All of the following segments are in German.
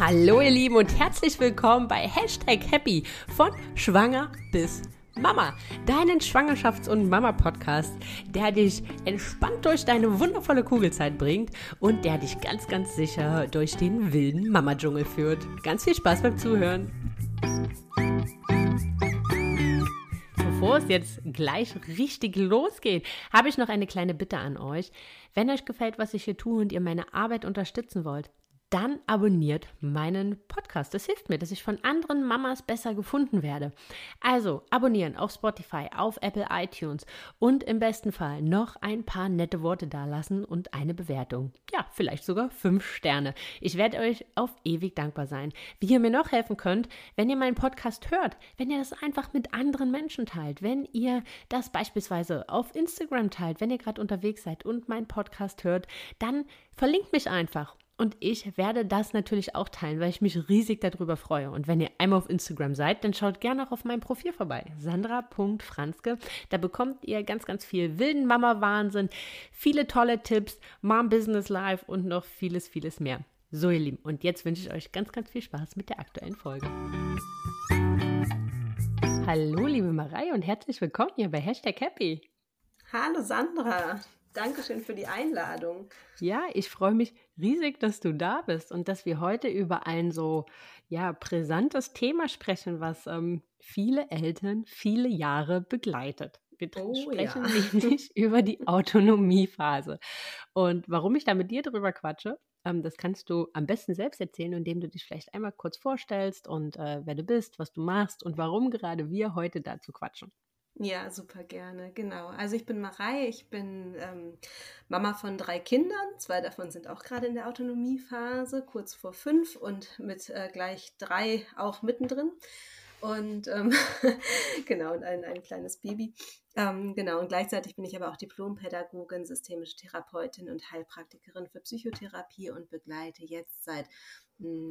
Hallo ihr Lieben und herzlich willkommen bei Hashtag Happy von Schwanger bis Mama, deinen Schwangerschafts- und Mama-Podcast, der dich entspannt durch deine wundervolle Kugelzeit bringt und der dich ganz, ganz sicher durch den wilden Mama-Dschungel führt. Ganz viel Spaß beim Zuhören. Bevor es jetzt gleich richtig losgeht, habe ich noch eine kleine Bitte an euch. Wenn euch gefällt, was ich hier tue und ihr meine Arbeit unterstützen wollt, dann abonniert meinen Podcast. Das hilft mir, dass ich von anderen Mamas besser gefunden werde. Also abonnieren auf Spotify, auf Apple iTunes und im besten Fall noch ein paar nette Worte dalassen und eine Bewertung. Ja, vielleicht sogar fünf Sterne. Ich werde euch auf ewig dankbar sein. Wie ihr mir noch helfen könnt, wenn ihr meinen Podcast hört, wenn ihr das einfach mit anderen Menschen teilt, wenn ihr das beispielsweise auf Instagram teilt, wenn ihr gerade unterwegs seid und meinen Podcast hört, dann verlinkt mich einfach und ich werde das natürlich auch teilen, weil ich mich riesig darüber freue. Und wenn ihr einmal auf Instagram seid, dann schaut gerne auch auf meinem Profil vorbei. Sandra.franzke. Da bekommt ihr ganz, ganz viel wilden Mama-Wahnsinn, viele tolle Tipps, Mom Business Life und noch vieles, vieles mehr. So, ihr Lieben. Und jetzt wünsche ich euch ganz, ganz viel Spaß mit der aktuellen Folge. Hallo, liebe Marei und herzlich willkommen hier bei Hashtag Happy. Hallo Sandra. Dankeschön für die Einladung. Ja, ich freue mich riesig, dass du da bist und dass wir heute über ein so ja brisantes Thema sprechen, was ähm, viele Eltern viele Jahre begleitet. Wir oh, sprechen ja. nämlich über die Autonomiephase. Und warum ich da mit dir drüber quatsche, ähm, das kannst du am besten selbst erzählen, indem du dich vielleicht einmal kurz vorstellst und äh, wer du bist, was du machst und warum gerade wir heute dazu quatschen. Ja, super gerne, genau. Also ich bin Marei, ich bin ähm, Mama von drei Kindern. Zwei davon sind auch gerade in der Autonomiephase, kurz vor fünf und mit äh, gleich drei auch mittendrin. Und ähm, genau, und ein, ein kleines Baby. Ähm, genau, und gleichzeitig bin ich aber auch Diplompädagogin, systemische Therapeutin und Heilpraktikerin für Psychotherapie und begleite jetzt seit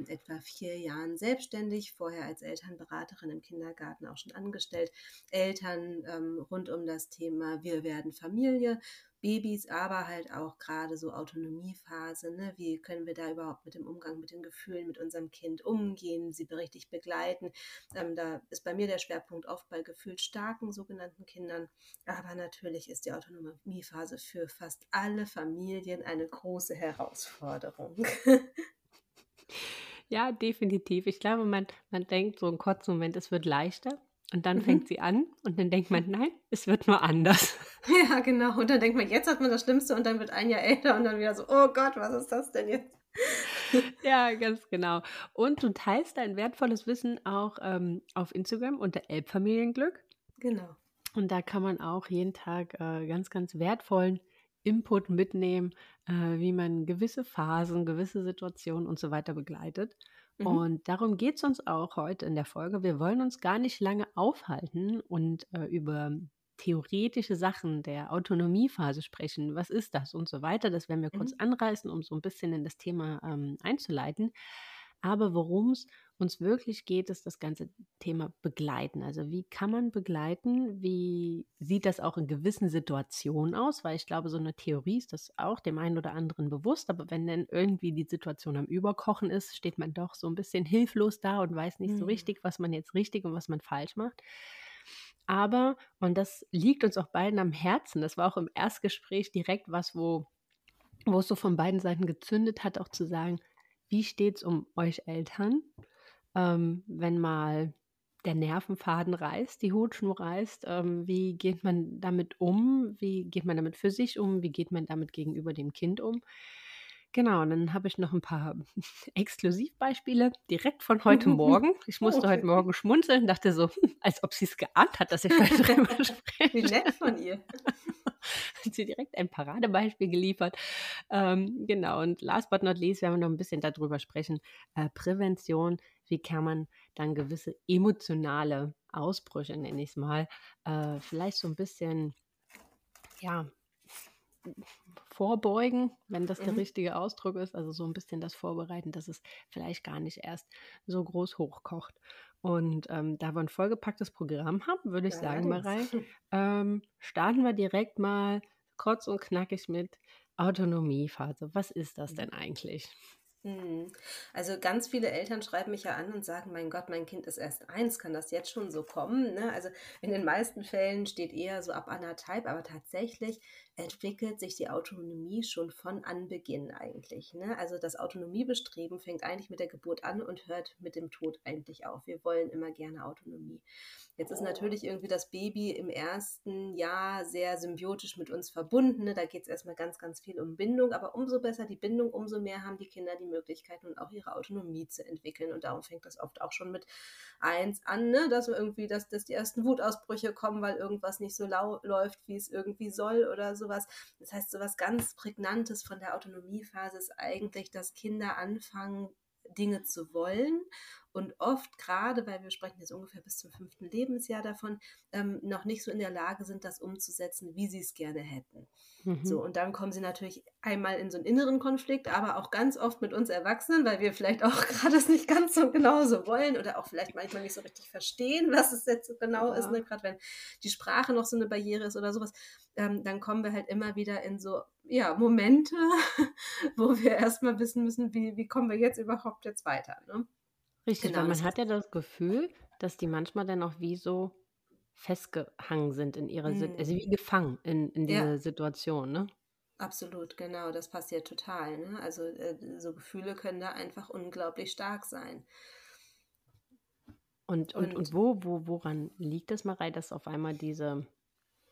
etwa vier Jahren selbstständig, vorher als Elternberaterin im Kindergarten auch schon angestellt, Eltern ähm, rund um das Thema Wir werden Familie, Babys, aber halt auch gerade so Autonomiephase, ne? wie können wir da überhaupt mit dem Umgang mit den Gefühlen mit unserem Kind umgehen, sie richtig begleiten. Ähm, da ist bei mir der Schwerpunkt oft bei gefühlt starken sogenannten Kindern, aber natürlich ist die Autonomiephase für fast alle Familien eine große Herausforderung. Ja, definitiv. Ich glaube, man, man denkt so einen kurzen Moment, es wird leichter. Und dann mhm. fängt sie an und dann denkt man, nein, es wird nur anders. Ja, genau. Und dann denkt man, jetzt hat man das Schlimmste und dann wird ein Jahr älter und dann wieder so, oh Gott, was ist das denn jetzt? Ja, ganz genau. Und du teilst dein wertvolles Wissen auch ähm, auf Instagram unter Elbfamilienglück. Genau. Und da kann man auch jeden Tag äh, ganz, ganz wertvollen Input mitnehmen, äh, wie man gewisse Phasen, gewisse Situationen und so weiter begleitet. Mhm. Und darum geht es uns auch heute in der Folge. Wir wollen uns gar nicht lange aufhalten und äh, über theoretische Sachen der Autonomiephase sprechen. Was ist das und so weiter? Das werden wir mhm. kurz anreißen, um so ein bisschen in das Thema ähm, einzuleiten. Aber worum es uns wirklich geht, ist das ganze Thema Begleiten. Also wie kann man begleiten? Wie sieht das auch in gewissen Situationen aus? Weil ich glaube, so eine Theorie ist das auch dem einen oder anderen bewusst. Aber wenn dann irgendwie die Situation am Überkochen ist, steht man doch so ein bisschen hilflos da und weiß nicht mhm. so richtig, was man jetzt richtig und was man falsch macht. Aber, und das liegt uns auch beiden am Herzen, das war auch im Erstgespräch direkt was, wo, wo es so von beiden Seiten gezündet hat, auch zu sagen, wie steht es um euch Eltern? Ähm, wenn mal der Nervenfaden reißt, die Hutschnur reißt, ähm, wie geht man damit um? Wie geht man damit für sich um? Wie geht man damit gegenüber dem Kind um? Genau, und dann habe ich noch ein paar Exklusivbeispiele direkt von heute Morgen. Ich musste heute Morgen schmunzeln, dachte so, als ob sie es geahnt hat, dass ich heute drüber spreche. Wie nett von ihr. Hat sie direkt ein Paradebeispiel geliefert. Ähm, genau, und last but not least werden wir noch ein bisschen darüber sprechen. Äh, Prävention wie kann man dann gewisse emotionale Ausbrüche, nenne ich es mal, äh, vielleicht so ein bisschen, ja, vorbeugen, wenn das mhm. der richtige Ausdruck ist, also so ein bisschen das Vorbereiten, dass es vielleicht gar nicht erst so groß hochkocht. Und ähm, da wir ein vollgepacktes Programm haben, würde ich ja, sagen, Marei, ähm, starten wir direkt mal kurz und knackig mit Autonomiephase. Was ist das mhm. denn eigentlich? Mhm. Also ganz viele Eltern schreiben mich ja an und sagen, mein Gott, mein Kind ist erst eins, kann das jetzt schon so kommen? Ne? Also in den meisten Fällen steht eher so ab anderthalb, aber tatsächlich entwickelt sich die Autonomie schon von Anbeginn eigentlich. Ne? Also das Autonomiebestreben fängt eigentlich mit der Geburt an und hört mit dem Tod eigentlich auf. Wir wollen immer gerne Autonomie. Jetzt ist natürlich irgendwie das Baby im ersten Jahr sehr symbiotisch mit uns verbunden. Ne? Da geht es erstmal ganz, ganz viel um Bindung, aber umso besser die Bindung, umso mehr haben die Kinder die Möglichkeiten und auch ihre Autonomie zu entwickeln. Und darum fängt das oft auch schon mit eins an, ne? dass irgendwie, dass, dass die ersten Wutausbrüche kommen, weil irgendwas nicht so lau läuft, wie es irgendwie soll oder sowas. Das heißt, sowas ganz Prägnantes von der Autonomiephase ist eigentlich, dass Kinder anfangen, Dinge zu wollen und oft gerade, weil wir sprechen jetzt ungefähr bis zum fünften Lebensjahr davon, ähm, noch nicht so in der Lage sind, das umzusetzen, wie sie es gerne hätten. Mhm. So, und dann kommen sie natürlich einmal in so einen inneren Konflikt, aber auch ganz oft mit uns Erwachsenen, weil wir vielleicht auch gerade es nicht ganz so genauso wollen oder auch vielleicht manchmal nicht so richtig verstehen, was es jetzt genau ja. ist, ne? gerade wenn die Sprache noch so eine Barriere ist oder sowas. Ähm, dann kommen wir halt immer wieder in so ja, Momente, wo wir erstmal wissen müssen, wie, wie kommen wir jetzt überhaupt jetzt weiter. Ne? Richtig, Genau, weil man hat ja das Gefühl, dass die manchmal dann auch wie so festgehangen sind in ihrer Sit also wie gefangen in, in Ja, Situation, ne? absolut, genau, das passiert total. Ne? Also äh, so Gefühle können da einfach unglaublich stark sein. Und, und, und wo, wo, woran liegt es, Marei, dass auf einmal diese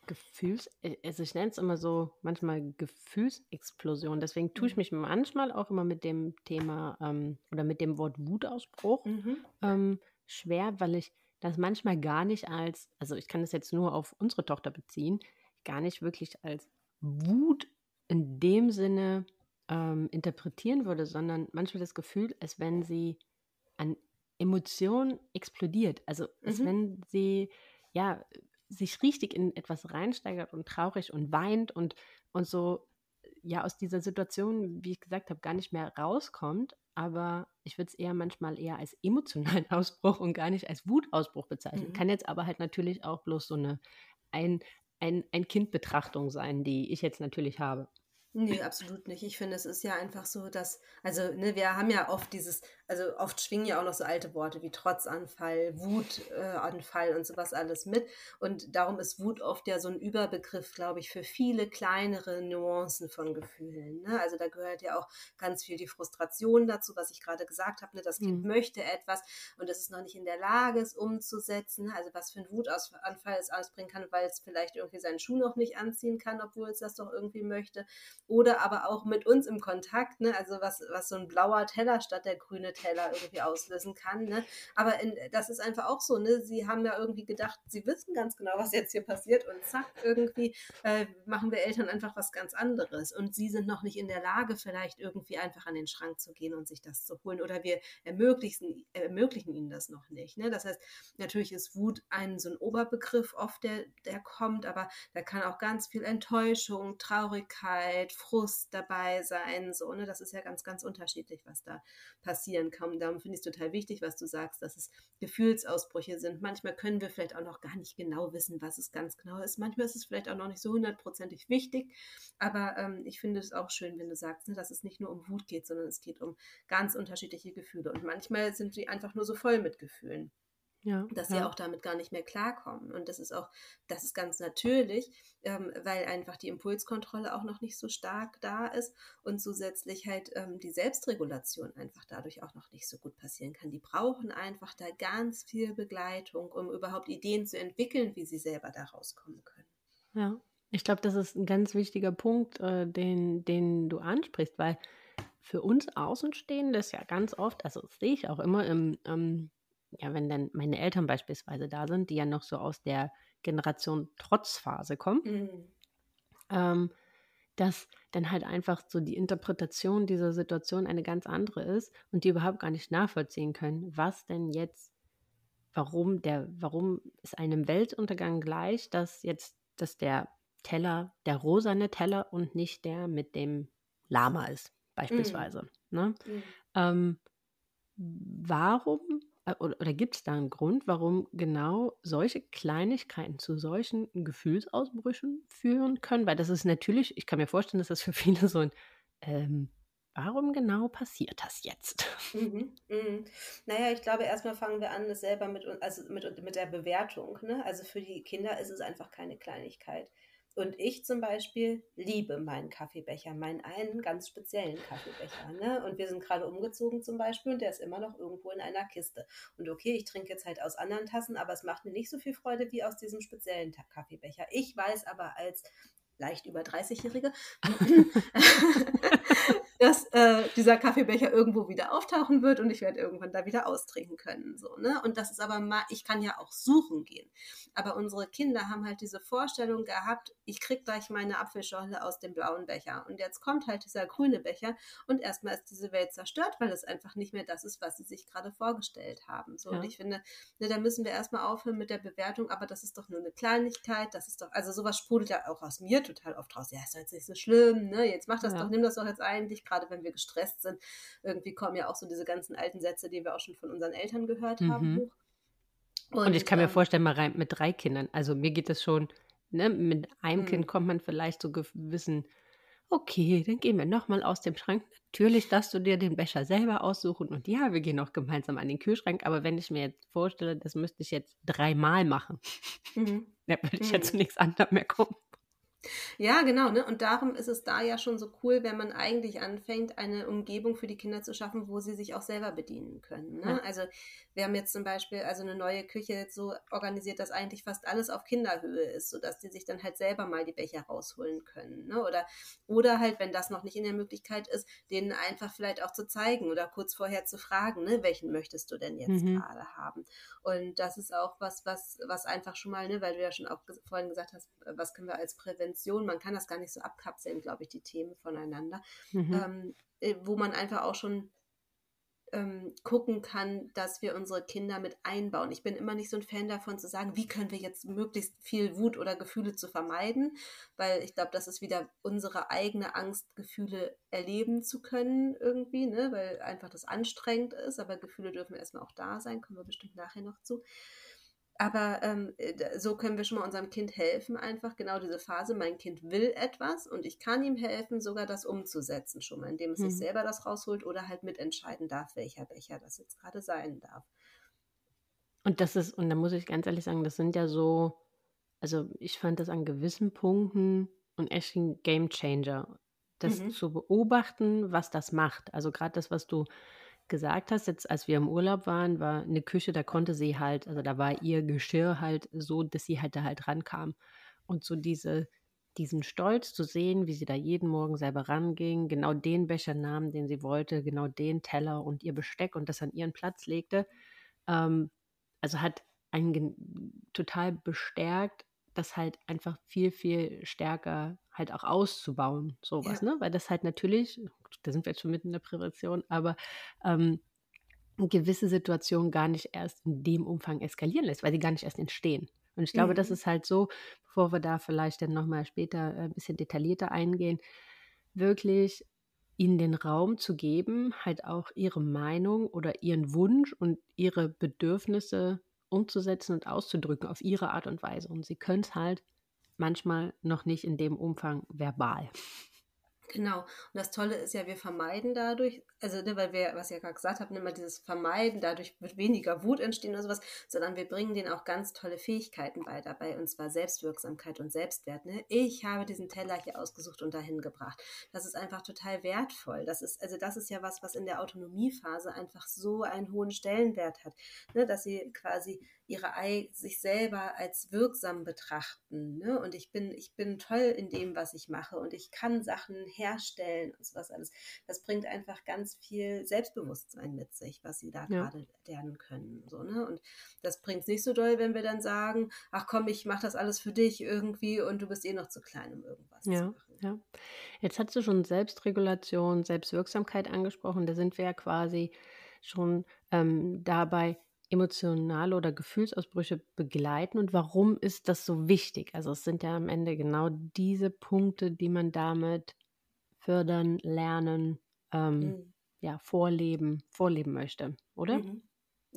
Gefühls, äh, also ich nenne es immer so manchmal Gefühlsexplosion. Deswegen tue ich mhm. mich manchmal auch immer mit dem Thema ähm, oder mit dem Wort Wutausbruch mhm. ähm, schwer, weil ich das manchmal gar nicht als, also ich kann das jetzt nur auf unsere Tochter beziehen, gar nicht wirklich als Wut in dem Sinne ähm, interpretieren würde, sondern manchmal das Gefühl, als wenn sie an Emotionen explodiert. Also als mhm. wenn sie ja sich richtig in etwas reinsteigert und traurig und weint und, und so ja aus dieser Situation, wie ich gesagt habe, gar nicht mehr rauskommt. Aber ich würde es eher manchmal eher als emotionalen Ausbruch und gar nicht als Wutausbruch bezeichnen. Mhm. Kann jetzt aber halt natürlich auch bloß so eine ein, ein, ein Kindbetrachtung sein, die ich jetzt natürlich habe. Nee, absolut nicht. Ich finde, es ist ja einfach so, dass, also, ne, wir haben ja oft dieses, also oft schwingen ja auch noch so alte Worte wie Trotzanfall, Wutanfall äh, und sowas alles mit. Und darum ist Wut oft ja so ein Überbegriff, glaube ich, für viele kleinere Nuancen von Gefühlen. Ne? Also da gehört ja auch ganz viel die Frustration dazu, was ich gerade gesagt habe. Ne? Das Kind mhm. möchte etwas und es ist noch nicht in der Lage, es umzusetzen. Also was für ein Wutanfall es ausbringen kann, weil es vielleicht irgendwie seinen Schuh noch nicht anziehen kann, obwohl es das doch irgendwie möchte oder aber auch mit uns im Kontakt, ne? also was, was so ein blauer Teller statt der grüne Teller irgendwie auslösen kann. Ne? Aber in, das ist einfach auch so, ne? sie haben ja irgendwie gedacht, sie wissen ganz genau, was jetzt hier passiert und zack, irgendwie äh, machen wir Eltern einfach was ganz anderes und sie sind noch nicht in der Lage, vielleicht irgendwie einfach an den Schrank zu gehen und sich das zu holen oder wir ermöglichen, ermöglichen ihnen das noch nicht. Ne? Das heißt, natürlich ist Wut ein so ein Oberbegriff oft, der, der kommt, aber da kann auch ganz viel Enttäuschung, Traurigkeit, Frust dabei sein. So, ne? Das ist ja ganz, ganz unterschiedlich, was da passieren kann. Darum finde ich es total wichtig, was du sagst, dass es Gefühlsausbrüche sind. Manchmal können wir vielleicht auch noch gar nicht genau wissen, was es ganz genau ist. Manchmal ist es vielleicht auch noch nicht so hundertprozentig wichtig. Aber ähm, ich finde es auch schön, wenn du sagst, ne, dass es nicht nur um Wut geht, sondern es geht um ganz unterschiedliche Gefühle. Und manchmal sind sie einfach nur so voll mit Gefühlen. Ja, dass sie ja. auch damit gar nicht mehr klarkommen. Und das ist auch, das ist ganz natürlich, ähm, weil einfach die Impulskontrolle auch noch nicht so stark da ist und zusätzlich halt ähm, die Selbstregulation einfach dadurch auch noch nicht so gut passieren kann. Die brauchen einfach da ganz viel Begleitung, um überhaupt Ideen zu entwickeln, wie sie selber da rauskommen können. Ja, ich glaube, das ist ein ganz wichtiger Punkt, äh, den, den du ansprichst, weil für uns Außenstehende ist ja ganz oft, also das sehe ich auch immer im, ähm, ja, wenn dann meine Eltern beispielsweise da sind, die ja noch so aus der Generation Trotzphase kommen, mhm. ähm, dass dann halt einfach so die Interpretation dieser Situation eine ganz andere ist und die überhaupt gar nicht nachvollziehen können, was denn jetzt, warum der, warum ist einem Weltuntergang gleich, dass jetzt, dass der Teller der rosane Teller und nicht der mit dem Lama ist, mhm. beispielsweise. Mhm. Ne? Mhm. Ähm, warum oder, oder gibt es da einen Grund, warum genau solche Kleinigkeiten zu solchen Gefühlsausbrüchen führen können? Weil das ist natürlich, ich kann mir vorstellen, dass das für viele so ein, ähm, warum genau passiert das jetzt? Mhm, mhm. Naja, ich glaube, erstmal fangen wir an, das selber mit, also mit, mit der Bewertung. Ne? Also für die Kinder ist es einfach keine Kleinigkeit. Und ich zum Beispiel liebe meinen Kaffeebecher, meinen einen ganz speziellen Kaffeebecher. Ne? Und wir sind gerade umgezogen zum Beispiel und der ist immer noch irgendwo in einer Kiste. Und okay, ich trinke jetzt halt aus anderen Tassen, aber es macht mir nicht so viel Freude wie aus diesem speziellen Kaffeebecher. Ich weiß aber als leicht über 30-Jährige, dass äh, dieser Kaffeebecher irgendwo wieder auftauchen wird und ich werde irgendwann da wieder austrinken können. So, ne? Und das ist aber mal, ich kann ja auch suchen gehen. Aber unsere Kinder haben halt diese Vorstellung gehabt, ich kriege gleich meine Apfelschorle aus dem blauen Becher. Und jetzt kommt halt dieser grüne Becher und erstmal ist diese Welt zerstört, weil es einfach nicht mehr das ist, was sie sich gerade vorgestellt haben. So, ja. und ich finde, ne, da müssen wir erstmal aufhören mit der Bewertung, aber das ist doch nur eine Kleinigkeit, das ist doch, also sowas sprudelt ja auch aus mir total oft raus. Ja, ist doch jetzt nicht so schlimm, ne? Jetzt mach das ja. doch, nimm das doch jetzt eigentlich, gerade wenn wir gestresst sind. Irgendwie kommen ja auch so diese ganzen alten Sätze, die wir auch schon von unseren Eltern gehört mhm. haben, hoch. Und, und ich kann ähm, mir vorstellen, mal rein mit drei Kindern. Also mir geht es schon, ne, mit einem mhm. Kind kommt man vielleicht so gewissen, okay, dann gehen wir nochmal aus dem Schrank. Natürlich darfst du dir den Becher selber aussuchen und ja, wir gehen auch gemeinsam an den Kühlschrank. Aber wenn ich mir jetzt vorstelle, das müsste ich jetzt dreimal machen, mhm. dann würde ich mhm. ja zu nichts anderem mehr kommen. Ja, genau, ne? Und darum ist es da ja schon so cool, wenn man eigentlich anfängt, eine Umgebung für die Kinder zu schaffen, wo sie sich auch selber bedienen können. Ne? Ja. Also wir haben jetzt zum Beispiel also eine neue Küche jetzt so organisiert, dass eigentlich fast alles auf Kinderhöhe ist, sodass die sich dann halt selber mal die Becher rausholen können. Ne? Oder, oder halt, wenn das noch nicht in der Möglichkeit ist, denen einfach vielleicht auch zu zeigen oder kurz vorher zu fragen, ne, welchen möchtest du denn jetzt mhm. gerade haben? Und das ist auch was, was, was einfach schon mal, ne, weil du ja schon auch vorhin gesagt hast, was können wir als Prävention, man kann das gar nicht so abkapseln, glaube ich, die Themen voneinander, mhm. ähm, äh, wo man einfach auch schon ähm, gucken kann, dass wir unsere Kinder mit einbauen. Ich bin immer nicht so ein Fan davon zu sagen, wie können wir jetzt möglichst viel Wut oder Gefühle zu vermeiden, weil ich glaube, das ist wieder unsere eigene Angst, Gefühle erleben zu können irgendwie, ne? weil einfach das anstrengend ist, aber Gefühle dürfen erstmal auch da sein, kommen wir bestimmt nachher noch zu. Aber ähm, äh, so können wir schon mal unserem Kind helfen, einfach genau diese Phase. Mein Kind will etwas und ich kann ihm helfen, sogar das umzusetzen, schon mal, indem es mhm. sich selber das rausholt oder halt mitentscheiden darf, welcher Becher das jetzt gerade sein darf. Und das ist, und da muss ich ganz ehrlich sagen, das sind ja so, also ich fand das an gewissen Punkten ein echten Game Changer, das mhm. zu beobachten, was das macht. Also gerade das, was du gesagt hast, jetzt als wir im Urlaub waren, war eine Küche, da konnte sie halt, also da war ihr Geschirr halt so, dass sie halt da halt rankam. Und so diese, diesen Stolz zu sehen, wie sie da jeden Morgen selber ranging, genau den Becher nahm, den sie wollte, genau den Teller und ihr Besteck und das an ihren Platz legte, ähm, also hat einen total bestärkt, das halt einfach viel, viel stärker halt auch auszubauen, sowas, ja. ne? Weil das halt natürlich, da sind wir jetzt schon mitten in der Prävention, aber ähm, gewisse Situationen gar nicht erst in dem Umfang eskalieren lässt, weil sie gar nicht erst entstehen. Und ich glaube, mhm. das ist halt so, bevor wir da vielleicht dann nochmal später ein bisschen detaillierter eingehen, wirklich ihnen den Raum zu geben, halt auch ihre Meinung oder ihren Wunsch und ihre Bedürfnisse umzusetzen und auszudrücken auf ihre Art und Weise. Und sie können es halt manchmal noch nicht in dem Umfang verbal. Genau. Und das Tolle ist ja, wir vermeiden dadurch, also ne, weil wir, was ich ja gerade gesagt habe, immer dieses Vermeiden, dadurch wird weniger Wut entstehen oder sowas, sondern wir bringen denen auch ganz tolle Fähigkeiten bei dabei, und zwar Selbstwirksamkeit und Selbstwert. Ne? Ich habe diesen Teller hier ausgesucht und dahin gebracht. Das ist einfach total wertvoll. Das ist, also das ist ja was, was in der Autonomiephase einfach so einen hohen Stellenwert hat, ne? dass sie quasi ihre sich selber als wirksam betrachten. Ne? Und ich bin, ich bin toll in dem, was ich mache und ich kann Sachen herstellen und sowas alles. Das bringt einfach ganz viel Selbstbewusstsein mit sich, was sie da ja. gerade lernen können. So, ne? Und das bringt es nicht so doll, wenn wir dann sagen, ach komm, ich mache das alles für dich irgendwie und du bist eh noch zu klein, um irgendwas ja, zu machen. Ja. Jetzt hast du schon Selbstregulation, Selbstwirksamkeit angesprochen. Da sind wir ja quasi schon ähm, dabei, emotionale oder Gefühlsausbrüche begleiten und warum ist das so wichtig? Also es sind ja am Ende genau diese Punkte, die man damit fördern, lernen, ähm, mhm. ja, vorleben, vorleben möchte, oder? Mhm.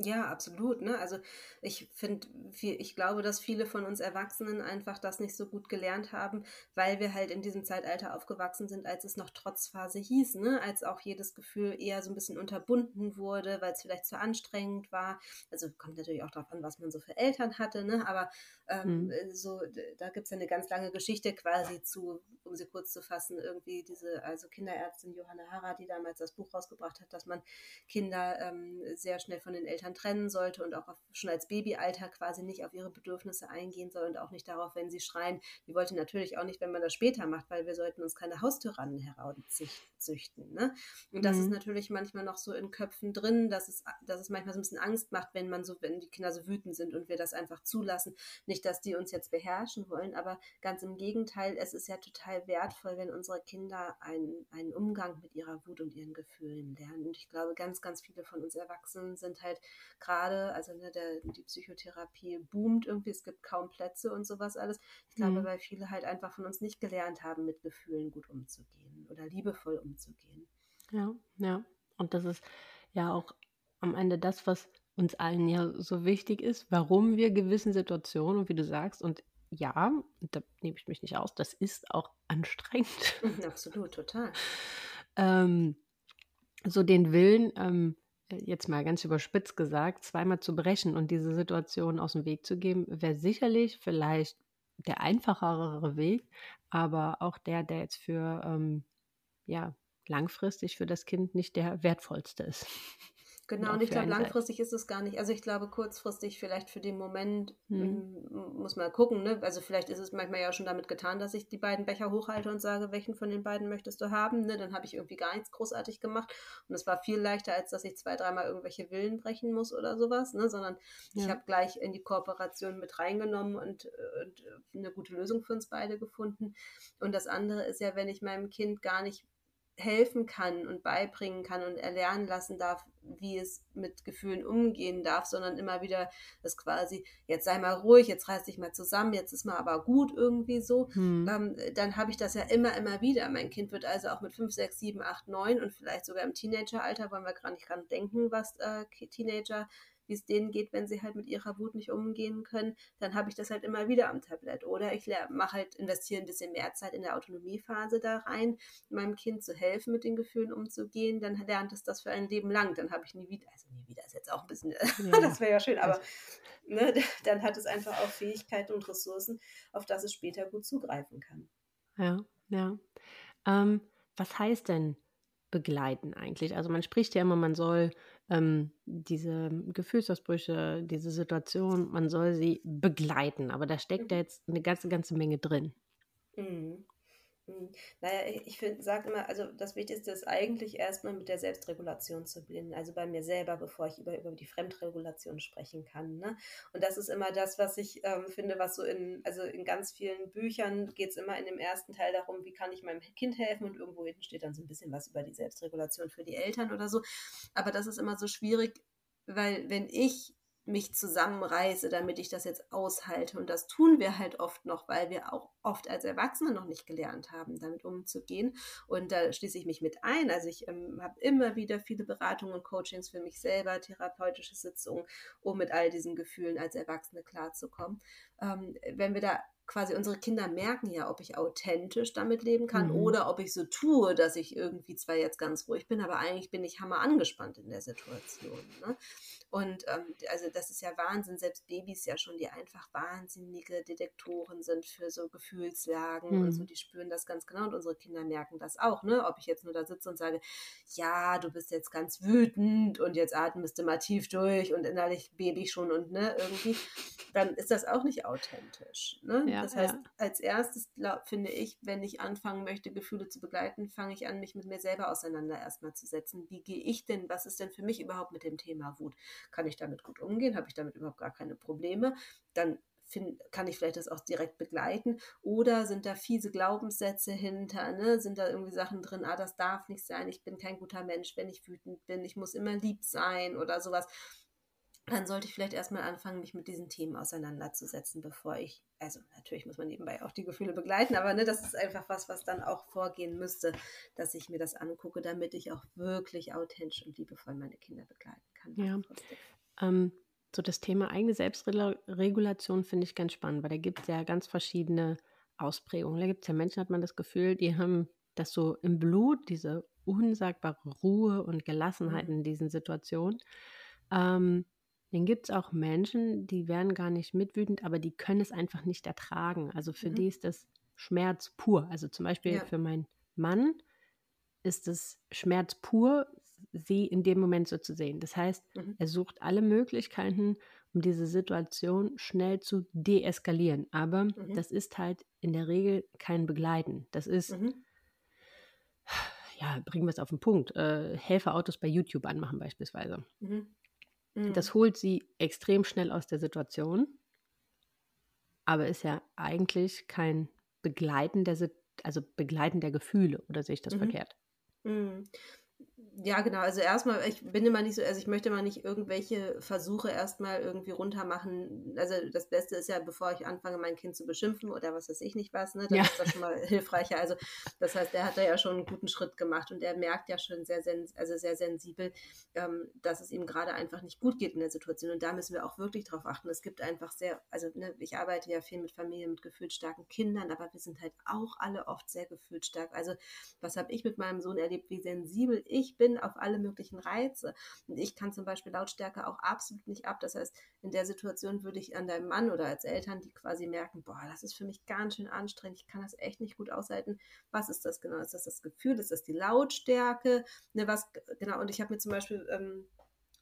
Ja, absolut. Ne? Also ich finde, ich glaube, dass viele von uns Erwachsenen einfach das nicht so gut gelernt haben, weil wir halt in diesem Zeitalter aufgewachsen sind, als es noch Trotzphase hieß, ne? als auch jedes Gefühl eher so ein bisschen unterbunden wurde, weil es vielleicht zu anstrengend war. Also kommt natürlich auch darauf an, was man so für Eltern hatte, ne? aber ähm, mhm. so, da gibt es ja eine ganz lange Geschichte quasi zu, um sie kurz zu fassen, irgendwie diese, also Kinderärztin Johanna Harrer, die damals das Buch rausgebracht hat, dass man Kinder ähm, sehr schnell von den Eltern trennen sollte und auch auf, schon als Babyalter quasi nicht auf ihre Bedürfnisse eingehen soll und auch nicht darauf, wenn sie schreien. Die wollte natürlich auch nicht, wenn man das später macht, weil wir sollten uns keine Haustyrannen herauszüchten. Ne? Und das mhm. ist natürlich manchmal noch so in Köpfen drin, dass es, dass es manchmal so ein bisschen Angst macht, wenn man so, wenn die Kinder so wütend sind und wir das einfach zulassen. Nicht, dass die uns jetzt beherrschen wollen, aber ganz im Gegenteil, es ist ja total wertvoll, wenn unsere Kinder einen, einen Umgang mit ihrer Wut und ihren Gefühlen lernen. Und ich glaube, ganz, ganz viele von uns Erwachsenen sind halt gerade, also ne, der, die Psychotherapie boomt irgendwie, es gibt kaum Plätze und sowas alles. Ich glaube, mhm. weil viele halt einfach von uns nicht gelernt haben, mit Gefühlen gut umzugehen oder liebevoll umzugehen. Ja, ja. Und das ist ja auch am Ende das, was uns allen ja so wichtig ist, warum wir gewissen Situationen, und wie du sagst, und ja, da nehme ich mich nicht aus, das ist auch anstrengend. Absolut, total. ähm, so den Willen, ähm, jetzt mal ganz überspitzt gesagt, zweimal zu brechen und diese Situation aus dem Weg zu geben, wäre sicherlich vielleicht der einfachere Weg, aber auch der, der jetzt für ähm, ja, langfristig für das Kind nicht der wertvollste ist. Genau, und ich glaube, langfristig ist es gar nicht. Also ich glaube, kurzfristig vielleicht für den Moment hm. muss man gucken. Ne? Also vielleicht ist es manchmal ja schon damit getan, dass ich die beiden Becher hochhalte und sage, welchen von den beiden möchtest du haben. Ne? Dann habe ich irgendwie gar nichts großartig gemacht. Und es war viel leichter, als dass ich zwei, dreimal irgendwelche Willen brechen muss oder sowas. Ne? Sondern ja. ich habe gleich in die Kooperation mit reingenommen und, und eine gute Lösung für uns beide gefunden. Und das andere ist ja, wenn ich meinem Kind gar nicht helfen kann und beibringen kann und erlernen lassen darf, wie es mit Gefühlen umgehen darf, sondern immer wieder das quasi, jetzt sei mal ruhig, jetzt reiß dich mal zusammen, jetzt ist mal aber gut irgendwie so, hm. ähm, dann habe ich das ja immer, immer wieder. Mein Kind wird also auch mit 5, 6, 7, 8, 9 und vielleicht sogar im Teenageralter, wollen wir gar nicht dran denken, was äh, Teenager wie es denen geht, wenn sie halt mit ihrer Wut nicht umgehen können, dann habe ich das halt immer wieder am Tablet. Oder ich mache halt, investiere ein bisschen mehr Zeit in der Autonomiephase da rein, meinem Kind zu helfen, mit den Gefühlen umzugehen, dann lernt es das für ein Leben lang. Dann habe ich nie wieder, also nie wieder ist jetzt auch ein bisschen, ja. das wäre ja schön, aber ne, dann hat es einfach auch Fähigkeiten und Ressourcen, auf das es später gut zugreifen kann. Ja, ja. Ähm, was heißt denn begleiten eigentlich? Also man spricht ja immer, man soll ähm, diese Gefühlsausbrüche, diese Situation, man soll sie begleiten, aber da steckt mhm. ja jetzt eine ganze, ganze Menge drin. Mhm. Hm, naja, ich sage immer, also das Wichtigste ist eigentlich erstmal mit der Selbstregulation zu beginnen, also bei mir selber, bevor ich über, über die Fremdregulation sprechen kann. Ne? Und das ist immer das, was ich ähm, finde, was so in, also in ganz vielen Büchern geht es immer in dem ersten Teil darum, wie kann ich meinem Kind helfen und irgendwo hinten steht dann so ein bisschen was über die Selbstregulation für die Eltern oder so. Aber das ist immer so schwierig, weil wenn ich mich zusammenreiße, damit ich das jetzt aushalte. Und das tun wir halt oft noch, weil wir auch oft als Erwachsene noch nicht gelernt haben, damit umzugehen. Und da schließe ich mich mit ein. Also ich ähm, habe immer wieder viele Beratungen und Coachings für mich selber, therapeutische Sitzungen, um mit all diesen Gefühlen als Erwachsene klarzukommen. Ähm, wenn wir da quasi unsere Kinder merken ja, ob ich authentisch damit leben kann mhm. oder ob ich so tue, dass ich irgendwie zwar jetzt ganz ruhig bin, aber eigentlich bin ich hammer angespannt in der Situation. Ne? Und ähm, also das ist ja Wahnsinn, selbst Babys ja schon, die einfach wahnsinnige Detektoren sind für so Gefühlslagen mhm. und so, mhm. die spüren das ganz genau und unsere Kinder merken das auch, ne? Ob ich jetzt nur da sitze und sage, ja, du bist jetzt ganz wütend und jetzt atmest du mal tief durch und innerlich Baby schon und ne, irgendwie, dann ist das auch nicht authentisch. Ne? Ja, das heißt, ja. als erstes glaub, finde ich, wenn ich anfangen möchte, Gefühle zu begleiten, fange ich an, mich mit mir selber auseinander erstmal zu setzen. Wie gehe ich denn, was ist denn für mich überhaupt mit dem Thema Wut? Kann ich damit gut umgehen? Habe ich damit überhaupt gar keine Probleme? Dann Find, kann ich vielleicht das auch direkt begleiten? Oder sind da fiese Glaubenssätze hinter? Ne? Sind da irgendwie Sachen drin, ah, das darf nicht sein, ich bin kein guter Mensch, wenn ich wütend bin, ich muss immer lieb sein oder sowas. Dann sollte ich vielleicht erstmal anfangen, mich mit diesen Themen auseinanderzusetzen, bevor ich, also natürlich muss man nebenbei auch die Gefühle begleiten, aber ne, das ist einfach was, was dann auch vorgehen müsste, dass ich mir das angucke, damit ich auch wirklich authentisch und liebevoll meine Kinder begleiten kann. Ja. ähm, so das Thema eigene Selbstregulation finde ich ganz spannend, weil da gibt es ja ganz verschiedene Ausprägungen. Da gibt es ja Menschen, hat man das Gefühl, die haben das so im Blut, diese unsagbare Ruhe und Gelassenheit mhm. in diesen Situationen. Ähm, dann gibt es auch Menschen, die werden gar nicht mitwütend, aber die können es einfach nicht ertragen. Also für mhm. die ist das Schmerz pur. Also zum Beispiel ja. für meinen Mann ist es Schmerz pur, sie in dem Moment so zu sehen. Das heißt, mhm. er sucht alle Möglichkeiten, um diese Situation schnell zu deeskalieren. Aber mhm. das ist halt in der Regel kein Begleiten. Das ist, mhm. ja, bringen wir es auf den Punkt, äh, Helferautos bei YouTube anmachen beispielsweise. Mhm. Mhm. Das holt sie extrem schnell aus der Situation, aber ist ja eigentlich kein Begleiten der, also Begleiten der Gefühle, oder sehe ich das mhm. verkehrt? Ja, genau. Also erstmal, ich bin immer nicht so, also ich möchte mal nicht irgendwelche Versuche erstmal irgendwie runtermachen. Also das Beste ist ja, bevor ich anfange, mein Kind zu beschimpfen oder was weiß ich nicht was, ne, dann ja. ist das schon mal hilfreicher. Also das heißt, der hat da ja schon einen guten Schritt gemacht und er merkt ja schon sehr, sens also sehr sensibel, ähm, dass es ihm gerade einfach nicht gut geht in der Situation. Und da müssen wir auch wirklich drauf achten. Es gibt einfach sehr, also ne, ich arbeite ja viel mit Familien mit gefühlsstarken Kindern, aber wir sind halt auch alle oft sehr gefühlsstark. Also was habe ich mit meinem Sohn erlebt, wie sensibel ich bin bin auf alle möglichen Reize. Und ich kann zum Beispiel Lautstärke auch absolut nicht ab. Das heißt, in der Situation würde ich an deinem Mann oder als Eltern, die quasi merken, boah, das ist für mich ganz schön anstrengend, ich kann das echt nicht gut aushalten. Was ist das genau? Ist das das Gefühl? Ist das die Lautstärke? Ne, was genau? Und ich habe mir zum Beispiel ähm,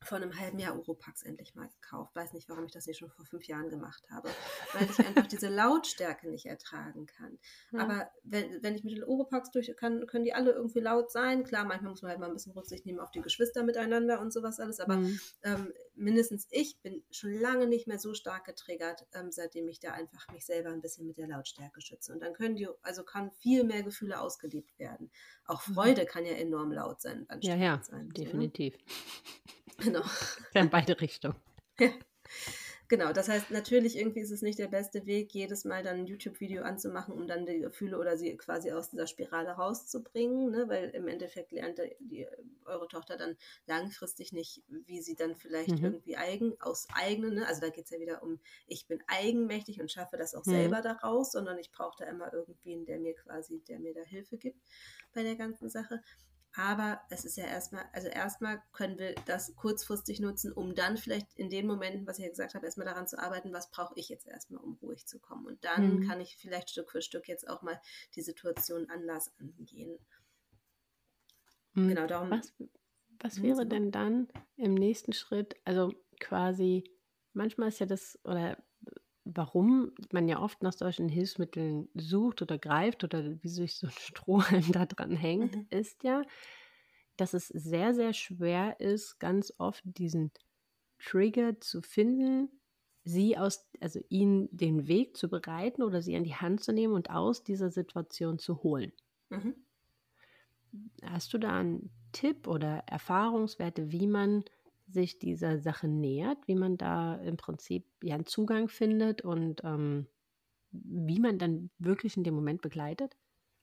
vor einem halben Jahr Oropax endlich mal gekauft. Weiß nicht, warum ich das nicht schon vor fünf Jahren gemacht habe, weil ich einfach diese Lautstärke nicht ertragen kann. Ja. Aber wenn, wenn ich mit den Oropax durch kann, können die alle irgendwie laut sein. Klar, manchmal muss man halt mal ein bisschen Rücksicht nehmen auf die Geschwister miteinander und sowas alles. Aber mhm. ähm, mindestens ich bin schon lange nicht mehr so stark getriggert, ähm, seitdem ich da einfach mich selber ein bisschen mit der Lautstärke schütze. Und dann können die, also kann viel mehr Gefühle ausgelebt werden. Auch mhm. Freude mhm. kann ja enorm laut sein. Ja, ja, sein, definitiv. So, ne? Genau. In beide Richtungen. Ja. Genau, das heißt, natürlich irgendwie ist es nicht der beste Weg, jedes Mal dann ein YouTube-Video anzumachen, um dann die Gefühle oder sie quasi aus dieser Spirale rauszubringen, ne? weil im Endeffekt lernt die, eure Tochter dann langfristig nicht, wie sie dann vielleicht mhm. irgendwie eigen, aus eigenen, ne? also da geht es ja wieder um, ich bin eigenmächtig und schaffe das auch mhm. selber daraus, sondern ich brauche da immer irgendwen, der mir quasi, der mir da Hilfe gibt bei der ganzen Sache. Aber es ist ja erstmal, also erstmal können wir das kurzfristig nutzen, um dann vielleicht in den Momenten, was ich ja gesagt habe, erstmal daran zu arbeiten, was brauche ich jetzt erstmal, um ruhig zu kommen. Und dann mhm. kann ich vielleicht Stück für Stück jetzt auch mal die Situation anders angehen. Mhm. Genau darum. Was, was wäre denn dann im nächsten Schritt, also quasi, manchmal ist ja das, oder warum man ja oft nach solchen Hilfsmitteln sucht oder greift oder wie sich so ein Strohhalm da dran hängt, mhm. ist ja, dass es sehr, sehr schwer ist, ganz oft diesen Trigger zu finden, sie aus, also ihnen den Weg zu bereiten oder sie an die Hand zu nehmen und aus dieser Situation zu holen. Mhm. Hast du da einen Tipp oder Erfahrungswerte, wie man sich dieser Sache nähert, wie man da im Prinzip ja einen Zugang findet und ähm, wie man dann wirklich in dem Moment begleitet?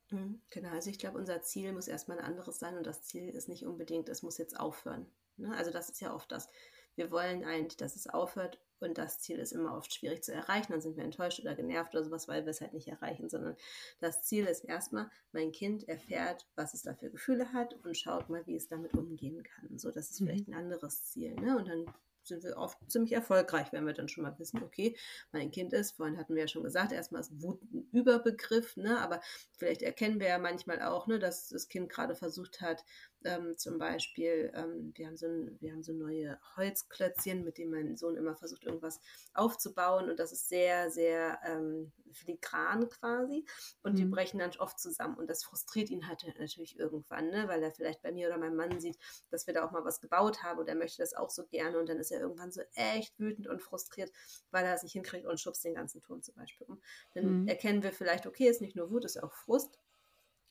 Mhm, genau, also ich glaube, unser Ziel muss erstmal ein anderes sein und das Ziel ist nicht unbedingt, es muss jetzt aufhören. Ne? Also das ist ja oft das. Wir wollen eigentlich, dass es aufhört und das Ziel ist immer oft schwierig zu erreichen. Dann sind wir enttäuscht oder genervt oder sowas, weil wir es halt nicht erreichen, sondern das Ziel ist erstmal, mein Kind erfährt, was es da für Gefühle hat und schaut mal, wie es damit umgehen kann. So, das ist mhm. vielleicht ein anderes Ziel. Ne? Und dann sind wir oft ziemlich erfolgreich, wenn wir dann schon mal wissen, okay, mein Kind ist, vorhin hatten wir ja schon gesagt, erstmal ist Wut ein Überbegriff, ne, aber vielleicht erkennen wir ja manchmal auch, ne, dass das Kind gerade versucht hat, ähm, zum Beispiel, ähm, wir, haben so ein, wir haben so neue Holzklötzchen, mit denen mein Sohn immer versucht, irgendwas aufzubauen und das ist sehr, sehr ähm, filigran quasi und mhm. die brechen dann oft zusammen und das frustriert ihn halt natürlich irgendwann, ne? weil er vielleicht bei mir oder meinem Mann sieht, dass wir da auch mal was gebaut haben und er möchte das auch so gerne und dann ist er irgendwann so echt wütend und frustriert, weil er es nicht hinkriegt und schubst den ganzen Turm zum Beispiel um. Dann mhm. erkennen wir vielleicht, okay, ist nicht nur Wut, ist auch Frust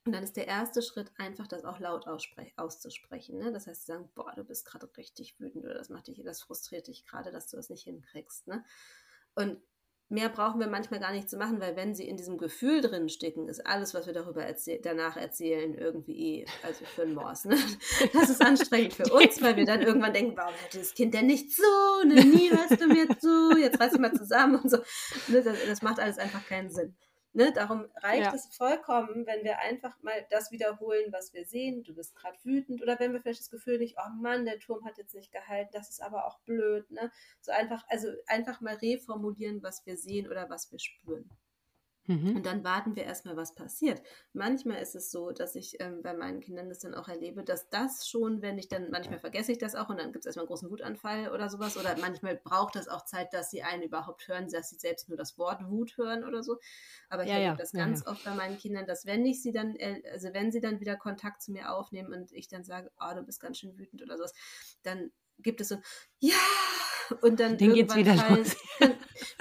und dann ist der erste Schritt einfach, das auch laut auszusprechen. Ne? Das heißt, zu sagen, boah, du bist gerade richtig wütend oder das macht dich, das frustriert dich gerade, dass du das nicht hinkriegst. Ne? Und mehr brauchen wir manchmal gar nicht zu machen, weil wenn sie in diesem Gefühl drin stecken, ist alles, was wir darüber erzähl danach erzählen, irgendwie eh, also für einen Morse. Ne? Das ist anstrengend für uns, weil wir dann irgendwann denken, warum hätte das Kind denn nicht so? Ne, nie hörst du mir zu, jetzt reiß dich mal zusammen und so. Ne, das, das macht alles einfach keinen Sinn. Ne, darum reicht ja. es vollkommen, wenn wir einfach mal das wiederholen, was wir sehen. Du bist gerade wütend oder wenn wir vielleicht das Gefühl nicht, oh Mann, der Turm hat jetzt nicht gehalten, das ist aber auch blöd. Ne? So einfach, also einfach mal reformulieren, was wir sehen oder was wir spüren. Mhm. Und dann warten wir erstmal, was passiert. Manchmal ist es so, dass ich ähm, bei meinen Kindern das dann auch erlebe, dass das schon, wenn ich dann, manchmal vergesse ich das auch und dann gibt es erstmal einen großen Wutanfall oder sowas. Oder manchmal braucht das auch Zeit, dass sie einen überhaupt hören, dass sie selbst nur das Wort Wut hören oder so. Aber ich ja, erlebe ja. das ganz ja, oft bei meinen Kindern, dass wenn ich sie dann, äh, also wenn sie dann wieder Kontakt zu mir aufnehmen und ich dann sage, oh, du bist ganz schön wütend oder sowas, dann gibt es so, ja, und dann Den geht's wieder los.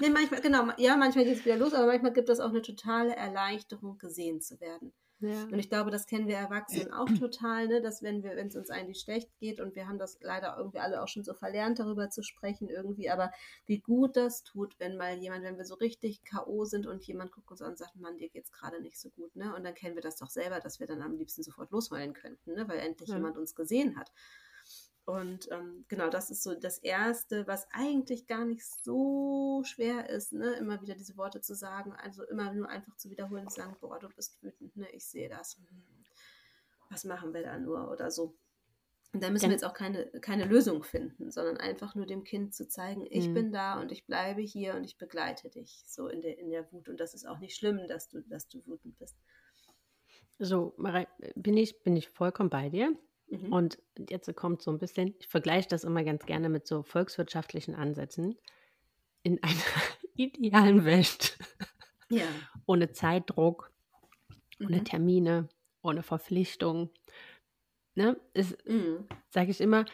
nee, manchmal, genau, ja, manchmal geht es wieder los, aber manchmal gibt es auch eine totale Erleichterung, gesehen zu werden. Ja. Und ich glaube, das kennen wir Erwachsenen auch total, ne? dass wenn wir, wenn es uns eigentlich schlecht geht und wir haben das leider irgendwie alle auch schon so verlernt, darüber zu sprechen irgendwie, aber wie gut das tut, wenn mal jemand, wenn wir so richtig K.O. sind und jemand guckt uns an und sagt, Mann, dir geht's gerade nicht so gut, ne? Und dann kennen wir das doch selber, dass wir dann am liebsten sofort losheulen könnten, ne? Weil endlich ja. jemand uns gesehen hat. Und ähm, genau, das ist so das Erste, was eigentlich gar nicht so schwer ist, ne? immer wieder diese Worte zu sagen, also immer nur einfach zu wiederholen und zu sagen, boah, du bist wütend, ne? ich sehe das. Was machen wir da nur oder so. Und da müssen wir jetzt auch keine, keine Lösung finden, sondern einfach nur dem Kind zu zeigen, ich mhm. bin da und ich bleibe hier und ich begleite dich so in der, in der Wut. Und das ist auch nicht schlimm, dass du, dass du wütend bist. So, Marei, bin ich, bin ich vollkommen bei dir. Mhm. Und jetzt kommt so ein bisschen, ich vergleiche das immer ganz gerne mit so volkswirtschaftlichen Ansätzen. In einer idealen Welt, ja. ohne Zeitdruck, mhm. ohne Termine, ohne Verpflichtung, ne, mhm. sage ich immer,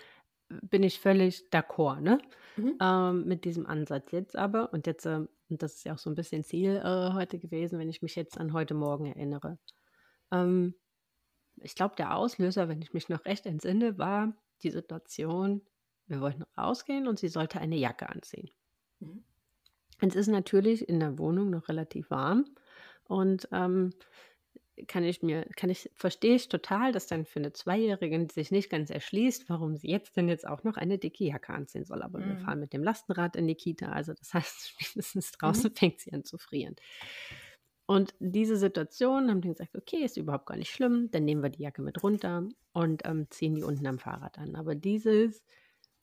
bin ich völlig d'accord ne? Mhm. Ähm, mit diesem Ansatz jetzt aber. Und jetzt, äh, und das ist ja auch so ein bisschen Ziel äh, heute gewesen, wenn ich mich jetzt an heute Morgen erinnere. Ähm, ich glaube, der Auslöser, wenn ich mich noch recht entsinne, war die Situation, wir wollten rausgehen und sie sollte eine Jacke anziehen. Mhm. Es ist natürlich in der Wohnung noch relativ warm und ähm, kann ich mir, kann ich, verstehe ich total, dass dann für eine Zweijährige sich nicht ganz erschließt, warum sie jetzt denn jetzt auch noch eine dicke Jacke anziehen soll. Aber mhm. wir fahren mit dem Lastenrad in die Kita, also das heißt, spätestens draußen mhm. fängt sie an zu frieren. Und diese Situation haben die gesagt, okay, ist überhaupt gar nicht schlimm, dann nehmen wir die Jacke mit runter und ähm, ziehen die unten am Fahrrad an. Aber dieses,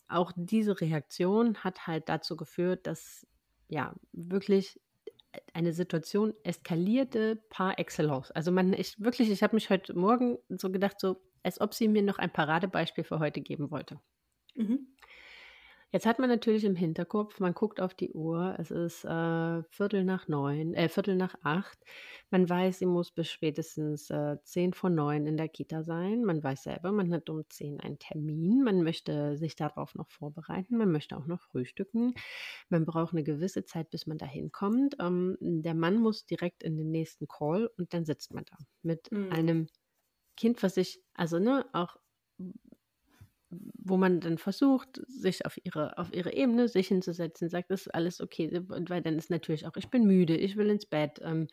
auch diese Reaktion hat halt dazu geführt, dass ja wirklich eine Situation eskalierte par excellence. Also man, ich wirklich, ich habe mich heute Morgen so gedacht, so als ob sie mir noch ein Paradebeispiel für heute geben wollte. Mhm. Jetzt hat man natürlich im Hinterkopf, man guckt auf die Uhr, es ist äh, Viertel nach neun, äh, Viertel nach acht. Man weiß, sie muss bis spätestens äh, zehn vor neun in der Kita sein. Man weiß selber, man hat um zehn einen Termin. Man möchte sich darauf noch vorbereiten. Man möchte auch noch frühstücken. Man braucht eine gewisse Zeit, bis man dahin kommt. Ähm, der Mann muss direkt in den nächsten Call und dann sitzt man da mit mhm. einem Kind, was sich, also ne, auch wo man dann versucht, sich auf ihre, auf ihre Ebene sich hinzusetzen, sagt, das ist alles okay, weil dann ist natürlich auch, ich bin müde, ich will ins Bett. Ähm,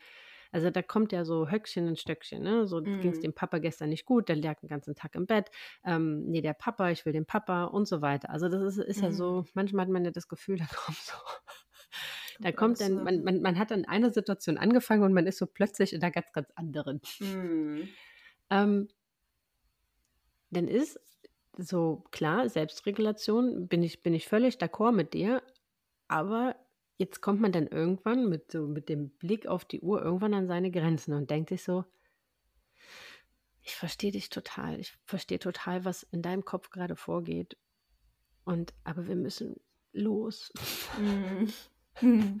also da kommt ja so Höckchen und Stöckchen, ne? So mm. ging es dem Papa gestern nicht gut, der lag den ganzen Tag im Bett. Ähm, nee, der Papa, ich will den Papa und so weiter. Also das ist, ist mm. ja so, mhm. manchmal hat man ja das Gefühl, da kommt so. Da kommt dann, man, man, man hat dann eine Situation angefangen und man ist so plötzlich in einer ganz, ganz anderen. Mm. Ähm, dann ist so klar, Selbstregulation bin ich, bin ich völlig d'accord mit dir, aber jetzt kommt man dann irgendwann mit, so, mit dem Blick auf die Uhr irgendwann an seine Grenzen und denkt sich so, ich verstehe dich total, ich verstehe total, was in deinem Kopf gerade vorgeht. Und aber wir müssen los. Mm.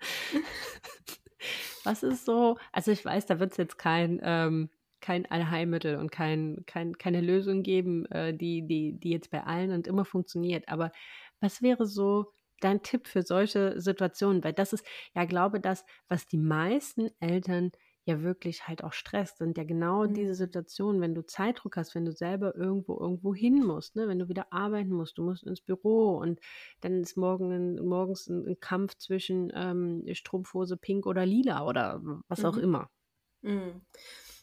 was ist so? Also ich weiß, da wird es jetzt kein ähm, kein Allheilmittel und kein, kein, keine Lösung geben, äh, die, die, die jetzt bei allen und immer funktioniert. Aber was wäre so dein Tipp für solche Situationen? Weil das ist, ja, glaube das, was die meisten Eltern ja wirklich halt auch stresst, sind ja genau Mhm. diese Situationen, wenn du Zeitdruck hast, wenn du selber irgendwo irgendwo hin musst, ne? Wenn du wieder arbeiten musst, du musst ins Büro und dann ist morgen morgens 'n 'n Kampf zwischen, ähm, Strumpfhose pink oder lila oder was auch Mhm. immer. Mhm.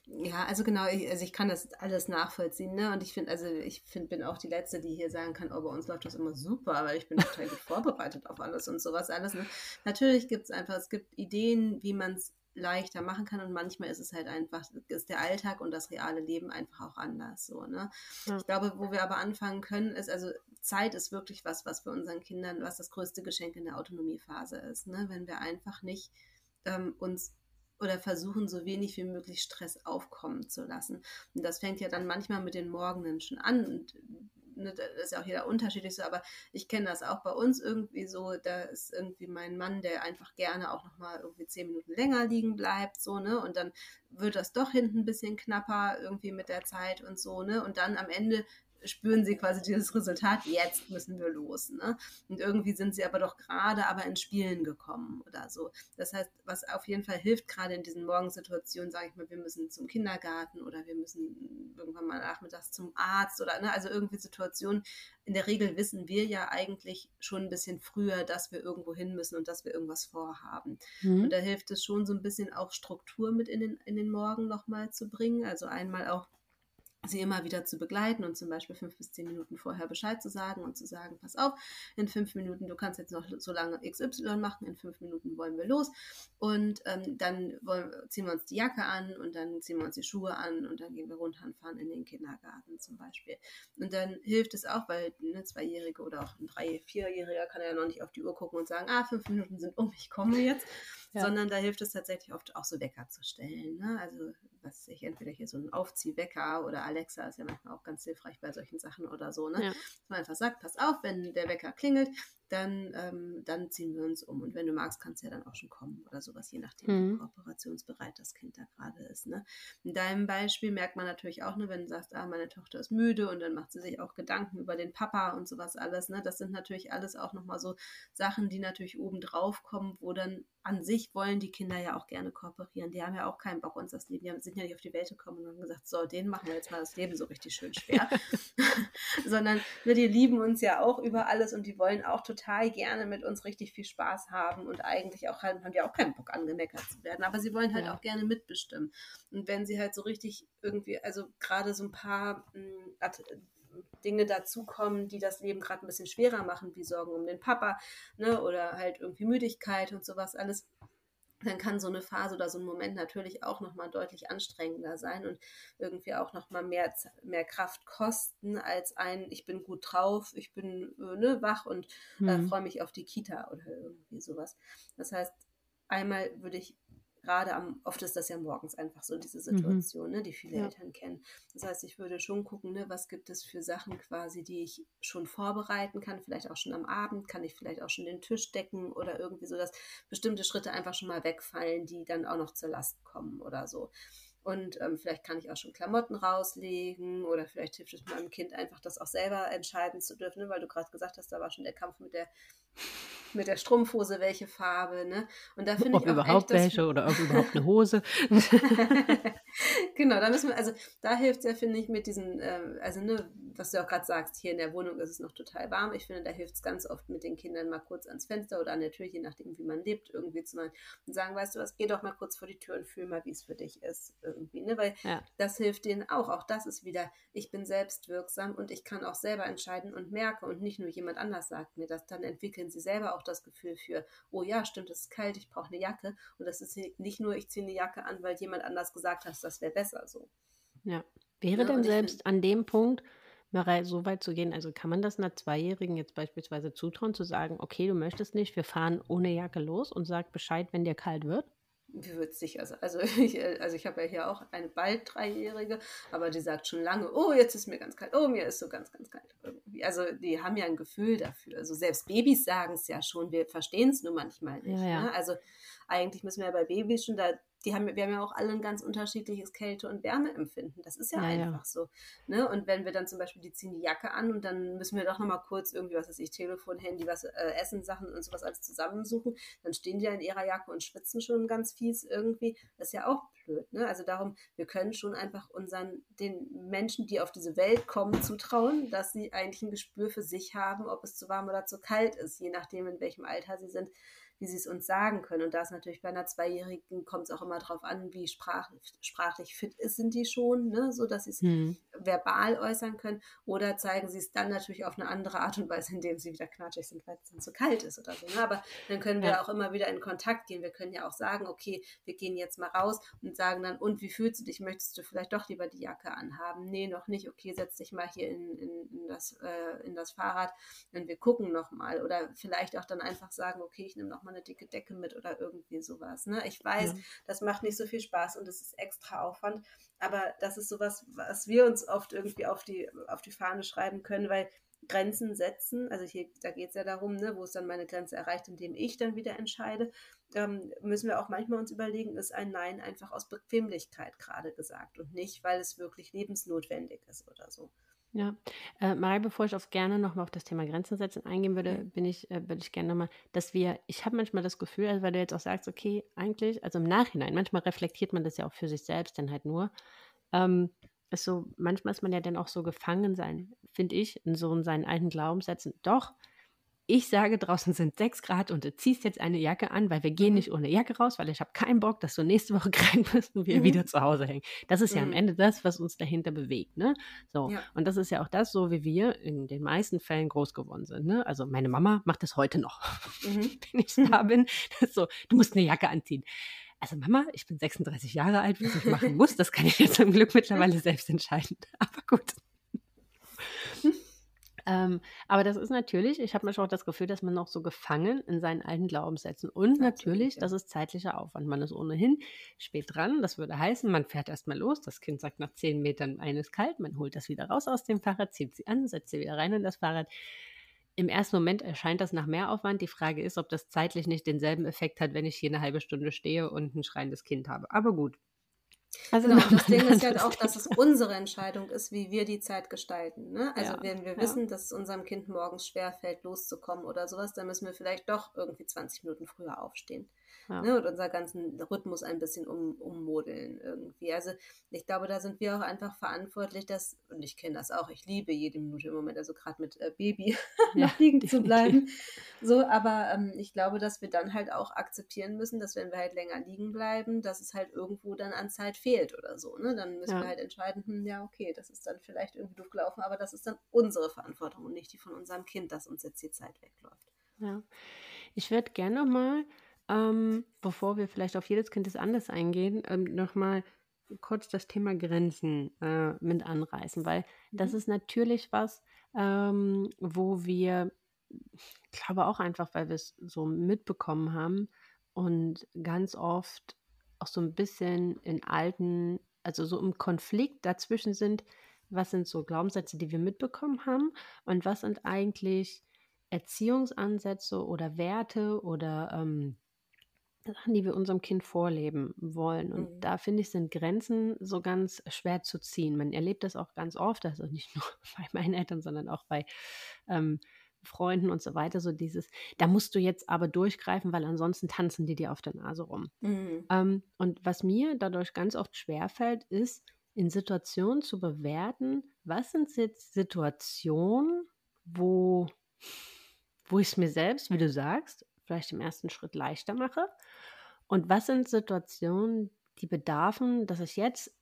Ja, also genau, ich also ich kann das alles nachvollziehen, ne? Und ich finde also ich finde bin auch die Letzte, die hier sagen kann: „Oh, bei uns läuft das immer super, weil ich bin total gut vorbereitet auf alles“ und so was alles, ne? Natürlich gibt's einfach es gibt Ideen, wie man's leichter machen kann und manchmal ist es halt einfach ist der Alltag und das reale Leben einfach auch anders so, ne? Ja. Ich glaube, wo wir aber anfangen können, ist also Zeit ist wirklich was, was für unseren Kindern was das größte Geschenk in der Autonomiephase ist, ne? Wenn wir einfach nicht, ähm, uns oder versuchen, so wenig wie möglich Stress aufkommen zu lassen. Und das fängt ja dann manchmal mit den Morgenen schon an und, ne, da ist ja auch jeder unterschiedlich so, aber ich kenne das auch bei uns irgendwie so, da ist irgendwie mein Mann, der einfach gerne auch noch mal irgendwie 10 Minuten länger liegen bleibt, so, ne? Und dann wird das doch hinten 'n bisschen knapper irgendwie mit der Zeit und so, ne? Und dann am Ende spüren sie quasi dieses Resultat: „Jetzt müssen wir los“, ne? Und irgendwie sind sie aber doch grade aber ins Spielen gekommen oder so. Das heißt, was auf jeden Fall hilft, grade in diesen Morgensituationen, sage ich mal, wir müssen zum Kindergarten oder wir müssen irgendwann mal nachmittags zum Arzt oder ne, also irgendwie Situationen in der Regel wissen wir ja eigentlich schon 'n bisschen früher, dass wir irgendwo hin müssen und dass wir irgendwas vorhaben. Und Mhm. da hilft es schon so 'n bisschen auch Struktur mit in den in den Morgen noch mal zu bringen. Also einmal auch sie immer wieder zu begleiten und zum Beispiel 5 bis 10 Minuten vorher Bescheid zu sagen und zu sagen: „Pass auf, in 5 Minuten du kannst jetzt noch so lange XY machen, in 5 Minuten wollen wir los und, ähm, dann wollen ziehen wir uns die Jacke an und dann ziehen wir uns die Schuhe an und dann gehen wir runter und fahren in den Kindergarten“, zum Beispiel. Und dann hilft es auch, weil 'ne Zweijährige oder auch 'n Drei Vierjähriger kann ja noch nicht auf die Uhr gucken und sagen: „Ah, 5 Minuten sind um, ich komme jetzt“, Ja. sondern da hilft es tatsächlich oft auch so Wecker zu stellen, ne? Also, was ich, entweder hier so 'n Aufziehwecker oder Alexa ist ja manchmal auch ganz hilfreich bei solchen Sachen oder so, ne? Ja. Dass man einfach sagt: „Pass auf, wenn der Wecker klingelt, dann ähm, dann ziehen wir uns um und wenn du magst, kannst du ja dann auch schon kommen“ oder so was, je nachdem, wie Mhm. kooperationsbereit das Kind da grade ist, ne? In deinem Beispiel merkt man natürlich auch, ne, wenn du sagst: „Ah, meine Tochter ist müde“ und dann macht sie sich auch Gedanken über den Papa und so was alles, ne? Das sind natürlich alles auch noch mal so Sachen, die natürlich obendrauf kommen, wo dann an sich wollen die Kinder ja auch gerne kooperieren. Die haben ja auch keinen Bock, uns das Leben die sind ja nicht auf die Welt gekommen und haben gesagt: „So, denen machen wir jetzt mal das Leben so richtig schön schwer.“ Sondern, ne, die lieben uns ja auch über alles und die wollen auch total gerne mit uns richtig viel Spaß haben und eigentlich auch halt haben die auch keinen Bock, angemeckert zu werden, aber sie wollen halt Ja. auch gerne mitbestimmen. Und wenn sie halt so richtig irgendwie also grade so 'n paar, hm, At Dinge dazukommen, die das Leben grad 'n bisschen schwerer machen, wie Sorgen um den Papa, ne, oder halt irgendwie Müdigkeit und so was alles, dann kann so 'ne Phase oder so 'n Moment natürlich auch noch mal deutlich anstrengender sein und irgendwie auch noch mal mehr mehr Kraft kosten als ein: „Ich bin gut drauf, ich bin, äh, ne, wach und, äh, Mhm. freue mich auf die Kita“ oder irgendwie so was. Das heißt, einmal würde ich grade am oft ist das ja morgens einfach so diese Mhm. Situation, ne, die viele Ja. Eltern kennen. Das heißt, ich würde schon gucken, ne, was gibt es für Sachen quasi, die ich schon vorbereiten kann, vielleicht auch schon am Abend, kann ich vielleicht auch schon den Tisch decken oder irgendwie so, dass bestimmte Schritte einfach schon mal wegfallen, die dann auch noch zur Last kommen oder so. Und, ähm, vielleicht kann ich auch schon Klamotten rauslegen oder vielleicht hilft es meinem Kind einfach, das auch selber entscheiden zu dürfen, ne, weil du grad gesagt hast, da war schon der Kampf mit der mit der Strumpfhose, welche Farbe, ne? Und da finde ich auch überhaupt echt, welche oder ob überhaupt 'ne Hose. Genau, da müssen wir also da hilft's ja, finde ich, mit diesen, ähm also, ne, was du auch grad sagst, hier in der Wohnung ist es noch total warm. Ich finde, da hilft's ganz oft mit den Kindern mal kurz ans Fenster oder an der Tür, je nachdem, wie man lebt, irgendwie zu machen und sagen: „Weißt du was, geh doch mal kurz vor die Tür und fühl mal, wie's für dich ist“, irgendwie, ne? Weil Ja. das hilft denen auch. Auch das ist wieder ich bin selbstwirksam und ich kann auch selber entscheiden und merke und nicht nur jemand anders sagt mir das. Dann entwickeln sie selber auch das Gefühl für: „Oh ja, stimmt, es ist kalt, ich brauche 'ne Jacke.“ Und das ist ni nicht nur, ich ziehe 'ne Jacke an, weil jemand anders gesagt hat, das wäre besser so. Ja. Wäre Ne, denn selbst an dem Punkt mal rei so weit zu gehen also, kann man das 'ner Zweijährigen jetzt beispielsweise zutrauen, zu sagen: „Okay, du möchtest nicht, wir fahren ohne Jacke los und sag Bescheid, wenn dir kalt wird?“ Die wird sicher sa also, ich äh, also, ich habe ja hier auch eine bald Dreijährige, aber die sagt schon lange: „Oh, jetzt ist mir ganz kalt. Oh, mir ist so ganz, ganz kalt“, irgendwie. Also, die haben ja 'n Gefühl dafür. Also, selbst Babys sagen's ja schon, wir verstehen's nur manchmal Ja, nicht, ja. ne? Also, eigentlich müssen wir ja bei Babys schon da die haben, wir haben ja auch alle ein ganz unterschiedliches Kälte- und Wärmeempfinden. Das ist ja, ja einfach ja. so. Ne? Und wenn wir dann zum Beispiel, die ziehen die Jacke an und dann müssen wir doch nochmal kurz irgendwie, was weiß ich, Telefon, Handy, was, äh, Essen, Sachen und sowas alles zusammensuchen, dann stehen die ja in ihrer Jacke und schwitzen schon ganz fies irgendwie. Das ist ja auch blöd. Ne? Also darum, wir können schon einfach unseren, den Menschen, die auf diese Welt kommen, zutrauen, dass sie eigentlich ein Gespür für sich haben, ob es zu warm oder zu kalt ist, je nachdem, in welchem Alter sie sind wie sie es uns sagen können. Und da ist natürlich bei einer Zweijährigen, kommt es auch immer darauf an, wie sprach, sprachlich fit ist, sind die schon, ne? so dass sie es hm. verbal äußern können. Oder zeigen sie es dann natürlich auf eine andere Art und Weise, indem sie wieder knatschig sind, weil es dann zu kalt ist oder so. Ne? Aber dann können wir ja. auch immer wieder in Kontakt gehen. Wir können ja auch sagen, okay, wir gehen jetzt mal raus und sagen dann, und wie fühlst du dich? Möchtest du vielleicht doch lieber die Jacke anhaben? Nee, noch nicht. Okay, setz dich mal hier in, in, in das, äh, in das Fahrrad und wir gucken nochmal. Oder vielleicht auch dann einfach sagen, okay, ich nehme noch mal eine dicke Decke mit oder irgendwie sowas. Ne? Ich weiß, ja. das macht nicht so viel Spaß und es ist extra Aufwand, aber das ist sowas, was wir uns oft irgendwie auf die, auf die Fahne schreiben können, weil Grenzen setzen, also hier, da geht es ja darum, ne, wo ist dann meine Grenze erreicht, indem ich dann wieder entscheide, ähm, müssen wir auch manchmal uns überlegen, ist ein Nein einfach aus Bequemlichkeit gerade gesagt und nicht, weil es wirklich lebensnotwendig ist oder so. Ja, äh, Marie, bevor ich auf gerne nochmal auf das Thema Grenzen setzen eingehen würde, bin ich, äh, würde ich gerne nochmal, dass wir, ich habe manchmal das Gefühl, also weil du jetzt auch sagst, okay, eigentlich, also im Nachhinein, manchmal reflektiert man das ja auch für sich selbst dann halt nur, ähm, ist so, manchmal ist man ja dann auch so gefangen sein, finde ich, in so in seinen alten Glaubenssätzen, doch, ich sage, draußen sind 6 Grad und du ziehst jetzt eine Jacke an, weil wir gehen mhm. nicht ohne Jacke raus, weil ich habe keinen Bock, dass du nächste Woche krank bist und wir mhm. wieder zu Hause hängen. Das ist mhm. ja am mhm. Ende das, was uns dahinter bewegt. Ne? So. Ja. Und das ist ja auch das, so wie wir in den meisten Fällen groß geworden sind. Ne? Also meine Mama macht das heute noch, mhm. wenn ich da bin. so, du musst eine Jacke anziehen. Also Mama, ich bin 36 Jahre alt, was ich machen muss, das kann ich jetzt zum Glück mittlerweile selbst entscheiden. Aber gut. Ähm, aber das ist natürlich, ich habe manchmal auch das Gefühl, dass man noch so gefangen in seinen alten Glaubenssätzen. Und natürlich, das ist zeitlicher Aufwand. Man ist ohnehin spät dran. Das würde heißen, man fährt erstmal los. Das Kind sagt nach zehn Metern, eines kalt. Man holt das wieder raus aus dem Fahrrad, zieht sie an, setzt sie wieder rein in das Fahrrad. Im ersten Moment erscheint das nach Mehraufwand. Die Frage ist, ob das zeitlich nicht denselben Effekt hat, wenn ich hier eine halbe Stunde stehe und ein schreiendes Kind habe. Aber gut, also genau, das Ding ist halt auch, dass es unsere Entscheidung ist, wie wir die Zeit gestalten. Ne? Also ja, wenn wir ja. wissen, dass es unserem Kind morgens schwerfällt, loszukommen oder sowas, dann müssen wir vielleicht doch irgendwie 20 Minuten früher aufstehen ja. ne, und unser ganzen Rhythmus ein bisschen um, ummodeln irgendwie. Also ich glaube, da sind wir auch einfach verantwortlich, dass, und ich kenne das auch, ich liebe jede Minute im Moment, also gerade mit äh, Baby ja, liegen zu bleiben. So, aber ähm, ich glaube, dass wir dann halt auch akzeptieren müssen, dass wenn wir halt länger liegen bleiben, dass es halt irgendwo dann an Zeit fehlt oder so. Ne? Dann müssen ja. wir halt entscheiden, hm, ja, okay, das ist dann vielleicht irgendwie doof gelaufen, aber das ist dann unsere Verantwortung und nicht die von unserem Kind, dass uns jetzt die Zeit wegläuft. Ja. Ich würde gerne mal ähm, bevor wir vielleicht auf jedes Kind des anders eingehen, ähm, nochmal kurz das Thema Grenzen äh, mit anreißen, weil mhm. das ist natürlich was, ähm, wo wir, ich glaube auch einfach, weil wir es so mitbekommen haben und ganz oft auch so ein bisschen in alten, also so im Konflikt dazwischen sind, was sind so Glaubenssätze, die wir mitbekommen haben und was sind eigentlich Erziehungsansätze oder Werte oder ähm, Sachen, die wir unserem Kind vorleben wollen. Und mhm. da finde ich, sind Grenzen so ganz schwer zu ziehen. Man erlebt das auch ganz oft, also nicht nur bei meinen Eltern, sondern auch bei ähm, Freunden und so weiter. So dieses, da musst du jetzt aber durchgreifen, weil ansonsten tanzen die dir auf der Nase rum. Mhm. Ähm, und was mir dadurch ganz oft schwerfällt, ist, in Situationen zu bewerten, was sind jetzt Situationen, wo, wo ich es mir selbst, wie du sagst, vielleicht im ersten Schritt leichter mache? Und was sind Situationen, die bedarfen, dass ich jetzt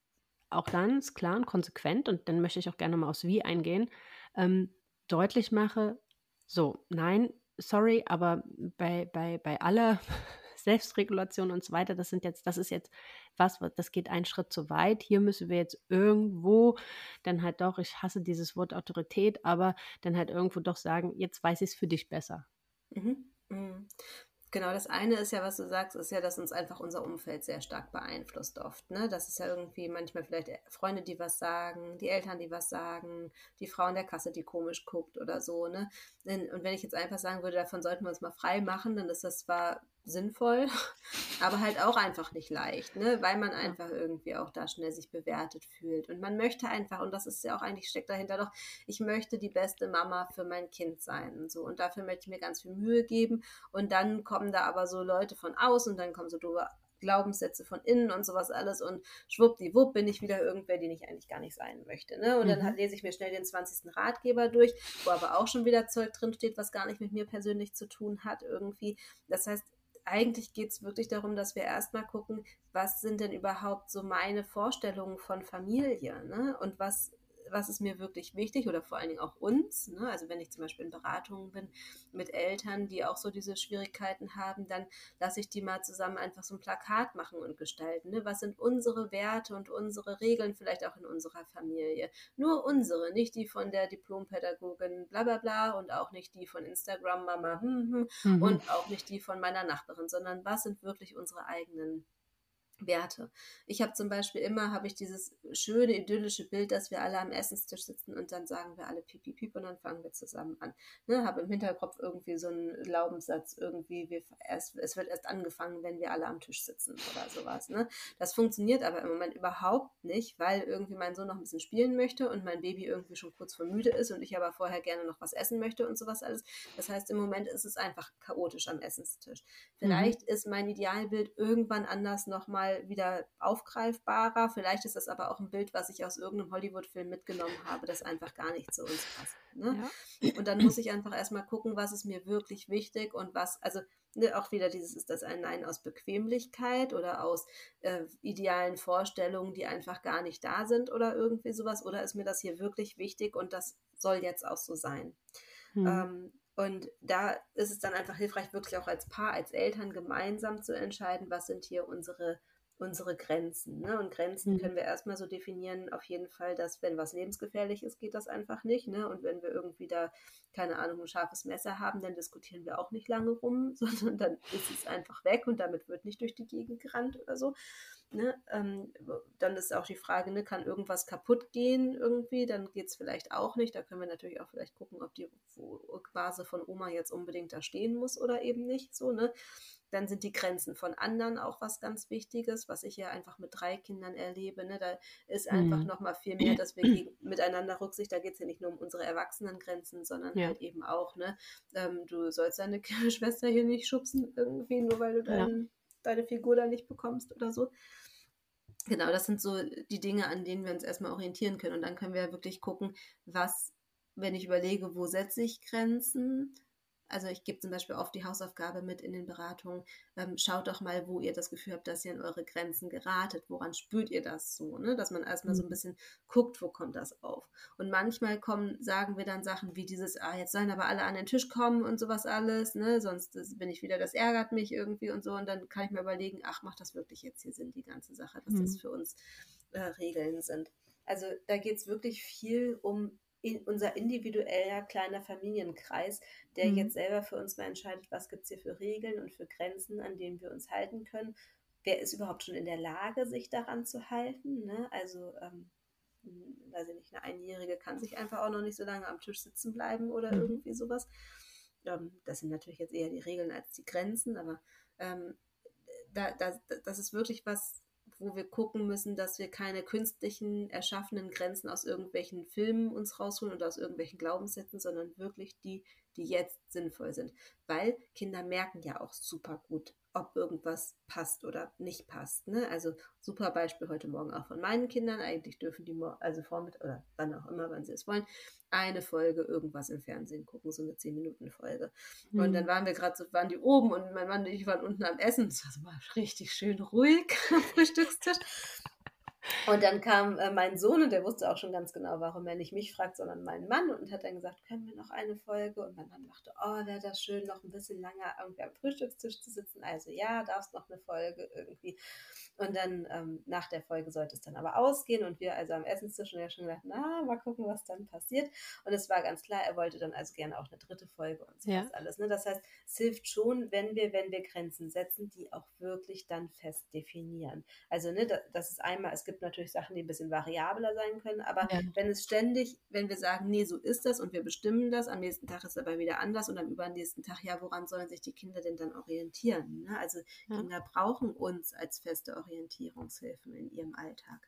auch ganz klar und konsequent, und dann möchte ich auch gerne mal aufs Wie eingehen, ähm, deutlich mache, so, nein, sorry, aber bei, bei, bei aller Selbstregulation und so weiter, das sind jetzt, das ist jetzt was, das geht einen Schritt zu weit. Hier müssen wir jetzt irgendwo dann halt doch, ich hasse dieses Wort Autorität, aber dann halt irgendwo doch sagen, jetzt weiß ich es für dich besser. Mhm. Genau, das eine ist ja, was du sagst, ist ja, dass uns einfach unser Umfeld sehr stark beeinflusst oft. Ne? Das ist ja irgendwie manchmal vielleicht Freunde, die was sagen, die Eltern, die was sagen, die Frau in der Kasse, die komisch guckt oder so. Ne? Und wenn ich jetzt einfach sagen würde, davon sollten wir uns mal frei machen, dann ist das zwar sinnvoll, aber halt auch einfach nicht leicht, ne? weil man einfach irgendwie auch da schnell sich bewertet fühlt. Und man möchte einfach, und das ist ja auch eigentlich steckt dahinter doch, ich möchte die beste Mama für mein Kind sein. Und, so. und dafür möchte ich mir ganz viel Mühe geben. Und dann kommen da aber so Leute von außen und dann kommen so doofe Glaubenssätze von innen und sowas alles und schwuppdiwupp bin ich wieder irgendwer, den ich eigentlich gar nicht sein möchte. Ne? Und mhm. dann lese ich mir schnell den 20. Ratgeber durch, wo aber auch schon wieder Zeug drinsteht, was gar nicht mit mir persönlich zu tun hat irgendwie. Das heißt, eigentlich geht es wirklich darum, dass wir erstmal gucken, was sind denn überhaupt so meine Vorstellungen von Familie ne? und was was ist mir wirklich wichtig oder vor allen Dingen auch uns. Ne? Also wenn ich zum Beispiel in Beratungen bin mit Eltern, die auch so diese Schwierigkeiten haben, dann lasse ich die mal zusammen einfach so ein Plakat machen und gestalten. Ne? Was sind unsere Werte und unsere Regeln vielleicht auch in unserer Familie? Nur unsere, nicht die von der Diplompädagogin bla bla bla und auch nicht die von Instagram Mama hm, hm, mhm. und auch nicht die von meiner Nachbarin, sondern was sind wirklich unsere eigenen Werte. Ich habe zum Beispiel immer, habe ich dieses schöne, idyllische Bild, dass wir alle am Essenstisch sitzen und dann sagen wir alle piep, piep, piep und dann fangen wir zusammen an. Ne, habe im Hinterkopf irgendwie so einen Glaubenssatz, irgendwie, wir erst, es wird erst angefangen, wenn wir alle am Tisch sitzen oder sowas. Ne? Das funktioniert aber im Moment überhaupt nicht, weil irgendwie mein Sohn noch ein bisschen spielen möchte und mein Baby irgendwie schon kurz vor müde ist und ich aber vorher gerne noch was essen möchte und sowas alles. Das heißt, im Moment ist es einfach chaotisch am Essenstisch. Vielleicht mhm. ist mein Idealbild irgendwann anders nochmal mal wieder aufgreifbarer. Vielleicht ist das aber auch ein Bild, was ich aus irgendeinem Hollywood-Film mitgenommen habe, das einfach gar nicht zu uns passt. Ne? Ja. Und dann muss ich einfach erstmal gucken, was ist mir wirklich wichtig und was, also ne, auch wieder dieses, ist das ein Nein aus Bequemlichkeit oder aus äh, idealen Vorstellungen, die einfach gar nicht da sind oder irgendwie sowas, oder ist mir das hier wirklich wichtig und das soll jetzt auch so sein. Hm. Ähm, und da ist es dann einfach hilfreich, wirklich auch als Paar, als Eltern gemeinsam zu entscheiden, was sind hier unsere unsere Grenzen. Ne? Und Grenzen mhm. können wir erstmal so definieren, auf jeden Fall, dass wenn was lebensgefährlich ist, geht das einfach nicht. Ne? Und wenn wir irgendwie da, keine Ahnung, ein scharfes Messer haben, dann diskutieren wir auch nicht lange rum, sondern dann ist es einfach weg und damit wird nicht durch die Gegend gerannt oder so. Ne? Ähm, dann ist auch die Frage, ne, kann irgendwas kaputt gehen irgendwie, dann geht es vielleicht auch nicht. Da können wir natürlich auch vielleicht gucken, ob die Vase von Oma jetzt unbedingt da stehen muss oder eben nicht. So, ne? Dann sind die Grenzen von anderen auch was ganz Wichtiges, was ich ja einfach mit drei Kindern erlebe. Ne? Da ist einfach mhm. noch mal viel mehr, dass wir gegen, miteinander Rücksicht, da geht es ja nicht nur um unsere Erwachsenengrenzen, sondern ja. halt eben auch, ne? Ähm, du sollst deine Schwester hier nicht schubsen irgendwie, nur weil du dein, ja. deine Figur da nicht bekommst oder so. Genau, das sind so die Dinge, an denen wir uns erstmal orientieren können. Und dann können wir wirklich gucken, was, wenn ich überlege, wo setze ich Grenzen, also ich gebe zum Beispiel oft die Hausaufgabe mit in den Beratungen, ähm, schaut doch mal, wo ihr das Gefühl habt, dass ihr an eure Grenzen geratet, woran spürt ihr das so, ne? dass man erstmal mhm. so ein mhm. bisschen guckt, wo kommt das auf. Und manchmal kommen, sagen wir dann Sachen wie dieses, ah, jetzt sollen aber alle an den Tisch kommen und sowas alles, ne? sonst bin ich wieder, das ärgert mich irgendwie und so und dann kann ich mir überlegen, ach, macht das wirklich jetzt hier Sinn, die ganze Sache, dass mhm. das für uns äh, Regeln sind. Also da geht es wirklich viel um in unser individueller kleiner Familienkreis, der mhm. jetzt selber für uns mal entscheidet, was gibt es hier für Regeln und für Grenzen, an denen wir uns halten können. Wer ist überhaupt schon in der Lage, sich daran zu halten? Ne? Also, ähm, hm, weiß ich nicht, eine Einjährige kann sich einfach auch noch nicht so lange am Tisch sitzen bleiben oder mhm. irgendwie sowas. Ähm, das sind natürlich jetzt eher die Regeln als die Grenzen, aber ähm, da, da, das ist wirklich was, wo wir gucken müssen, dass wir keine künstlichen, erschaffenen Grenzen aus irgendwelchen Filmen uns rausholen oder aus irgendwelchen Glaubenssätzen, sondern wirklich die, die jetzt sinnvoll sind. Weil Kinder merken ja auch super gut, ob irgendwas passt oder nicht passt. Ne? Also super Beispiel heute Morgen auch von meinen Kindern. Eigentlich dürfen die also vormittag oder wann auch immer, wann sie es wollen, eine Folge irgendwas im Fernsehen gucken, so eine 10-Minuten-Folge. Mhm. Und dann waren wir gerade so, waren die oben und mein Mann und ich waren unten am Essen. Es war so mal richtig schön ruhig am Frühstückstisch. Und dann kam äh, mein Sohn und der wusste auch schon ganz genau, warum er nicht mich fragt, sondern meinen Mann und hat dann gesagt, können wir noch eine Folge? Und mein Mann dachte, oh, wäre das schön, noch ein bisschen länger irgendwie am Frühstückstisch zu sitzen. Also ja, darfst noch eine Folge irgendwie. Und dann ähm, nach der Folge sollte es dann aber ausgehen und wir also am Essenstisch schon ja schon gedacht, na, mal gucken, was dann passiert. Und es war ganz klar, er wollte dann also gerne auch eine dritte Folge und so ja. alles. Ne? Das heißt, es hilft schon, wenn wir, wenn wir Grenzen setzen, die auch wirklich dann fest definieren. Also, ne, das ist einmal, es gibt natürlich Sachen, die ein bisschen variabler sein können, aber ja. wenn es ständig, wenn wir sagen, nee, so ist das und wir bestimmen das, am nächsten Tag ist es aber wieder anders und am übernächsten Tag, ja, woran sollen sich die Kinder denn dann orientieren? Ne? Also ja. Kinder brauchen uns als feste Orientierungshilfen in ihrem Alltag.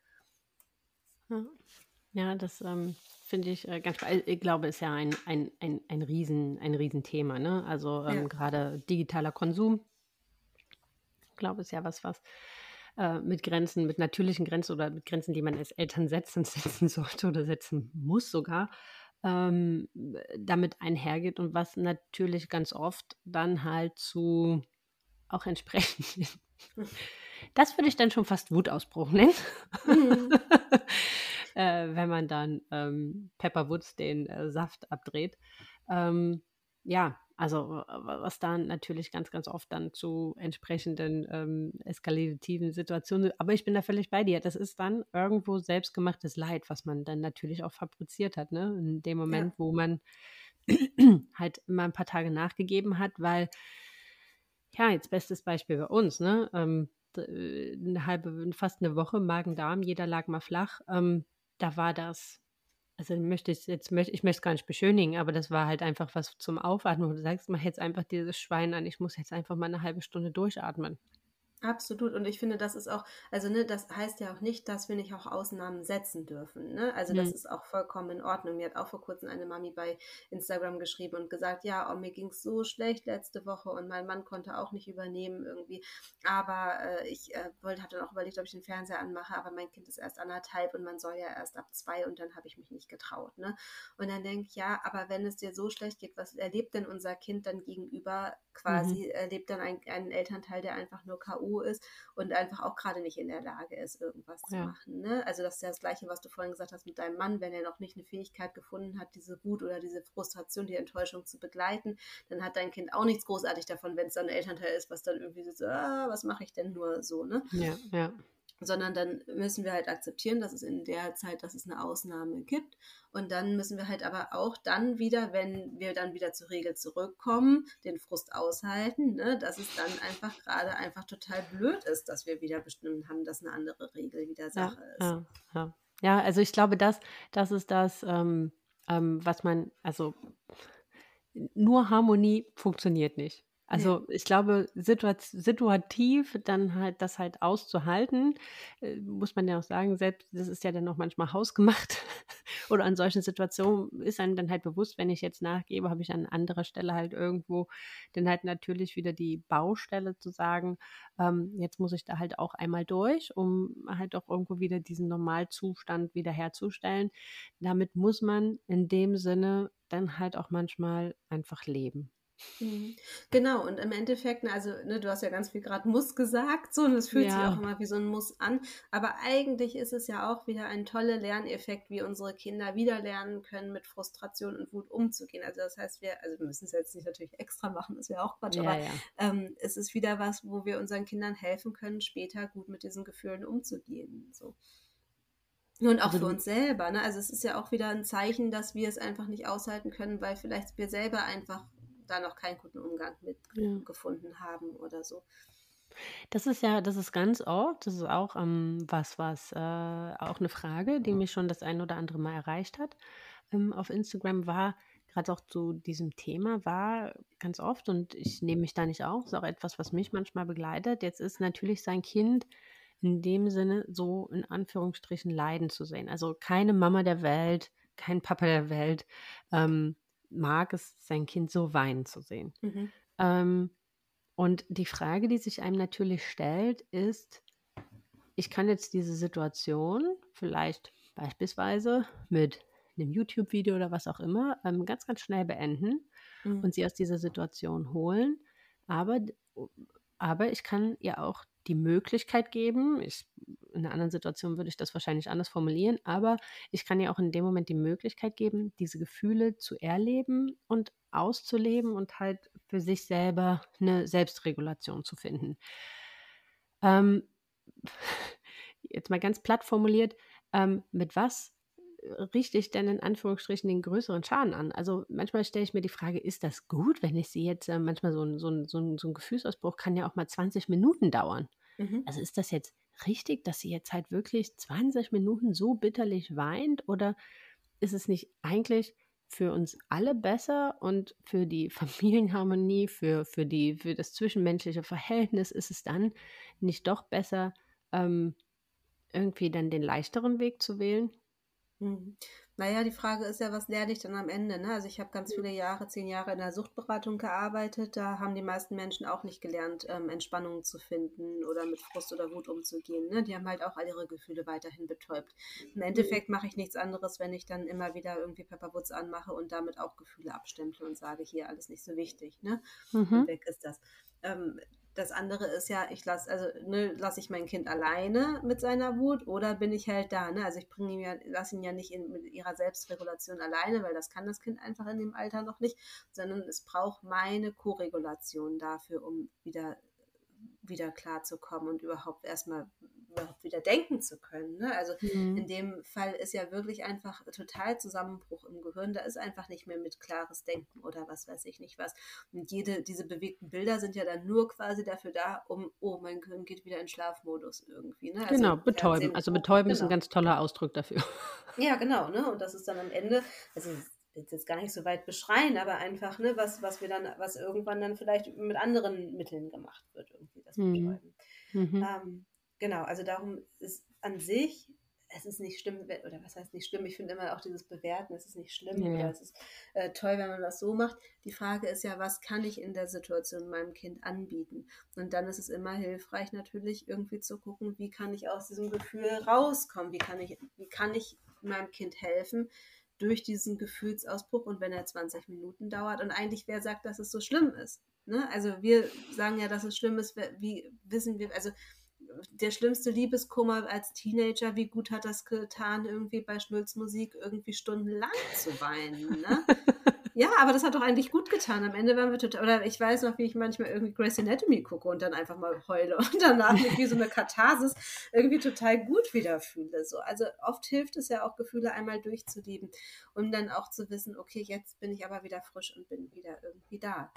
Ja, das ähm, finde ich äh, ganz spannend. Ich glaube, ist ja ein, ein, ein, ein, Riesen, ein Riesenthema. Ne? Also ähm, ja. gerade digitaler Konsum, ich glaube, ist ja was, was äh, mit Grenzen, mit natürlichen Grenzen oder mit Grenzen, die man als Eltern setzen, setzen sollte oder setzen muss sogar, ähm, damit einhergeht und was natürlich ganz oft dann halt zu auch entsprechend. Das würde ich dann schon fast Wutausbruch nennen. Mhm. äh, wenn man dann ähm, Pepper Woods den äh, Saft abdreht. Ähm, ja, also was dann natürlich ganz, ganz oft dann zu entsprechenden ähm, eskalativen Situationen. Aber ich bin da völlig bei dir. Das ist dann irgendwo selbstgemachtes Leid, was man dann natürlich auch fabriziert hat. Ne? In dem Moment, ja. wo man halt immer ein paar Tage nachgegeben hat, weil, ja, jetzt bestes Beispiel bei uns, ne? Ähm, eine halbe, fast eine Woche Magen-Darm, jeder lag mal flach. Ähm, da war das also möchte ich jetzt möchte ich möchte es gar nicht beschönigen, aber das war halt einfach was zum Aufatmen, du sagst, mach jetzt einfach dieses Schwein an, ich muss jetzt einfach mal eine halbe Stunde durchatmen. Absolut. Und ich finde, das ist auch, also ne, das heißt ja auch nicht, dass wir nicht auch Ausnahmen setzen dürfen. Ne? Also mhm. das ist auch vollkommen in Ordnung. Mir hat auch vor kurzem eine Mami bei Instagram geschrieben und gesagt, ja, oh, mir ging es so schlecht letzte Woche und mein Mann konnte auch nicht übernehmen irgendwie. Aber äh, ich äh, wollte, hatte dann auch überlegt, ob ich den Fernseher anmache, aber mein Kind ist erst anderthalb und man soll ja erst ab zwei und dann habe ich mich nicht getraut. Ne? Und dann denke ich, ja, aber wenn es dir so schlecht geht, was erlebt denn unser Kind dann gegenüber quasi? Mhm. Erlebt dann ein, einen Elternteil, der einfach nur K.O ist und einfach auch gerade nicht in der Lage ist, irgendwas ja. zu machen. Ne? Also das ist ja das Gleiche, was du vorhin gesagt hast mit deinem Mann, wenn er noch nicht eine Fähigkeit gefunden hat, diese Wut oder diese Frustration, die Enttäuschung zu begleiten, dann hat dein Kind auch nichts großartig davon, wenn es dann ein Elternteil ist, was dann irgendwie so, ah, was mache ich denn nur so, ne? Ja, ja sondern dann müssen wir halt akzeptieren, dass es in der Zeit, dass es eine Ausnahme gibt. Und dann müssen wir halt aber auch dann wieder, wenn wir dann wieder zur Regel zurückkommen, den Frust aushalten, ne, dass es dann einfach gerade einfach total blöd ist, dass wir wieder bestimmt haben, dass eine andere Regel wieder Sache ja, ist. Ja, ja. ja, also ich glaube, das, das ist das, ähm, ähm, was man, also nur Harmonie funktioniert nicht. Also ich glaube, situativ dann halt das halt auszuhalten, äh, muss man ja auch sagen, selbst das ist ja dann auch manchmal hausgemacht. Oder an solchen Situationen ist einem dann halt bewusst, wenn ich jetzt nachgebe, habe ich an anderer Stelle halt irgendwo dann halt natürlich wieder die Baustelle zu sagen, ähm, jetzt muss ich da halt auch einmal durch, um halt auch irgendwo wieder diesen Normalzustand wiederherzustellen. Damit muss man in dem Sinne dann halt auch manchmal einfach leben. Mhm. Genau, und im Endeffekt, ne, also ne, du hast ja ganz viel gerade Muss gesagt, so, und es fühlt sich auch immer wie so ein Muss an, aber eigentlich ist es ja auch wieder ein toller Lerneffekt, wie unsere Kinder wieder lernen können, mit Frustration und Wut umzugehen. Also das heißt, wir, also wir müssen es jetzt nicht natürlich extra machen, das wäre auch Quatsch, Ja, aber ja. ähm, es ist wieder was, wo wir unseren Kindern helfen können, später gut mit diesen Gefühlen umzugehen. So. Und auch Also für uns selber, ne? Also es ist ja auch wieder ein Zeichen, dass wir es einfach nicht aushalten können, weil vielleicht wir selber einfach da noch keinen guten Umgang mit ja. gefunden haben oder so. Das ist ja, das ist ganz oft, das ist auch ähm, was, was äh, auch eine Frage, die mich schon das ein oder andere Mal erreicht hat ähm, auf Instagram war, gerade auch zu diesem Thema, war ganz oft, und ich nehme mich da nicht auf, ist auch etwas, was mich manchmal begleitet. Jetzt ist natürlich sein Kind in dem Sinne so in Anführungsstrichen leiden zu sehen. Also keine Mama der Welt, kein Papa der Welt ähm, mag es, sein Kind so weinen zu sehen. Mhm. Ähm, und die Frage, die sich einem natürlich stellt, ist, ich kann jetzt diese Situation vielleicht beispielsweise mit einem YouTube-Video oder was auch immer ähm, ganz, ganz schnell beenden mhm. und sie aus dieser Situation holen. Aber, aber ich kann ihr auch die Möglichkeit geben, ich, in einer anderen Situation würde ich das wahrscheinlich anders formulieren, aber ich kann ihr auch in dem Moment die Möglichkeit geben, diese Gefühle zu erleben und auszuleben und halt für sich selber eine Selbstregulation zu finden. Ähm, jetzt mal ganz platt formuliert, ähm, mit was richte ich denn in Anführungsstrichen den größeren Schaden an? Also manchmal stelle ich mir die Frage, ist das gut, wenn ich sie jetzt, äh, manchmal so ein, so, ein, so, ein, so ein Gefühlsausbruch kann ja auch mal 20 Minuten dauern. Mhm. Also ist das jetzt richtig, dass sie jetzt halt wirklich 20 Minuten so bitterlich weint oder ist es nicht eigentlich für uns alle besser und für die Familienharmonie, für, für, die, für das zwischenmenschliche Verhältnis ist es dann nicht doch besser, ähm, irgendwie dann den leichteren Weg zu wählen? Mhm. Naja, die Frage ist ja, was lerne ich dann am Ende? Ne? Also ich habe ganz viele Jahre, zehn Jahre in der Suchtberatung gearbeitet. Da haben die meisten Menschen auch nicht gelernt, ähm, Entspannung zu finden oder mit Frust oder Wut umzugehen. Ne? Die haben halt auch all ihre Gefühle weiterhin betäubt. Im Endeffekt mache ich nichts anderes, wenn ich dann immer wieder irgendwie Pepperwoods anmache und damit auch Gefühle abstemple und sage, hier alles nicht so wichtig. Ne? Mhm. Und weg ist das. Ähm, das andere ist ja, ich lasse, also ne, lasse ich mein Kind alleine mit seiner Wut oder bin ich halt da, ne? Also ich bringe ihn ja, lasse ihn ja nicht in, mit ihrer Selbstregulation alleine, weil das kann das Kind einfach in dem Alter noch nicht, sondern es braucht meine Koregulation dafür, um wieder wieder klarzukommen und überhaupt erstmal überhaupt wieder denken zu können. Ne? Also mhm. in dem Fall ist ja wirklich einfach total Zusammenbruch im Gehirn. Da ist einfach nicht mehr mit klares Denken oder was weiß ich nicht was. Und jede, diese bewegten Bilder sind ja dann nur quasi dafür da, um, oh, mein Gehirn geht wieder in Schlafmodus irgendwie. Ne? Also genau, betäuben. Also betäuben genau. ist ein genau. ganz toller Ausdruck dafür. Ja, genau. Ne? Und das ist dann am Ende, also jetzt gar nicht so weit beschreien, aber einfach, ne, was, was wir dann, was irgendwann dann vielleicht mit anderen Mitteln gemacht wird, irgendwie das mhm. Betäuben. Mhm. Ähm, genau, also darum ist an sich, es ist nicht schlimm, oder was heißt nicht schlimm, ich finde immer auch dieses Bewerten, es ist nicht schlimm ja. oder es ist äh, toll, wenn man das so macht. Die Frage ist ja, was kann ich in der Situation meinem Kind anbieten? Und dann ist es immer hilfreich natürlich irgendwie zu gucken, wie kann ich aus diesem Gefühl rauskommen, wie kann ich, wie kann ich meinem Kind helfen, durch diesen Gefühlsausbruch und wenn er 20 Minuten dauert. Und eigentlich, wer sagt, dass es so schlimm ist? Ne? Also wir sagen ja, dass es schlimm ist, wie wissen wir, also der schlimmste Liebeskummer als Teenager, wie gut hat das getan, irgendwie bei Schnulzmusik irgendwie stundenlang zu weinen. Ne? Ja, aber das hat doch eigentlich gut getan. Am Ende waren wir total, oder ich weiß noch, wie ich manchmal irgendwie Grace Anatomy gucke und dann einfach mal heule und danach wie so eine Katharsis irgendwie total gut wieder fühle. So. Also oft hilft es ja auch, Gefühle einmal durchzuleben und dann auch zu wissen, okay, jetzt bin ich aber wieder frisch und bin wieder irgendwie da.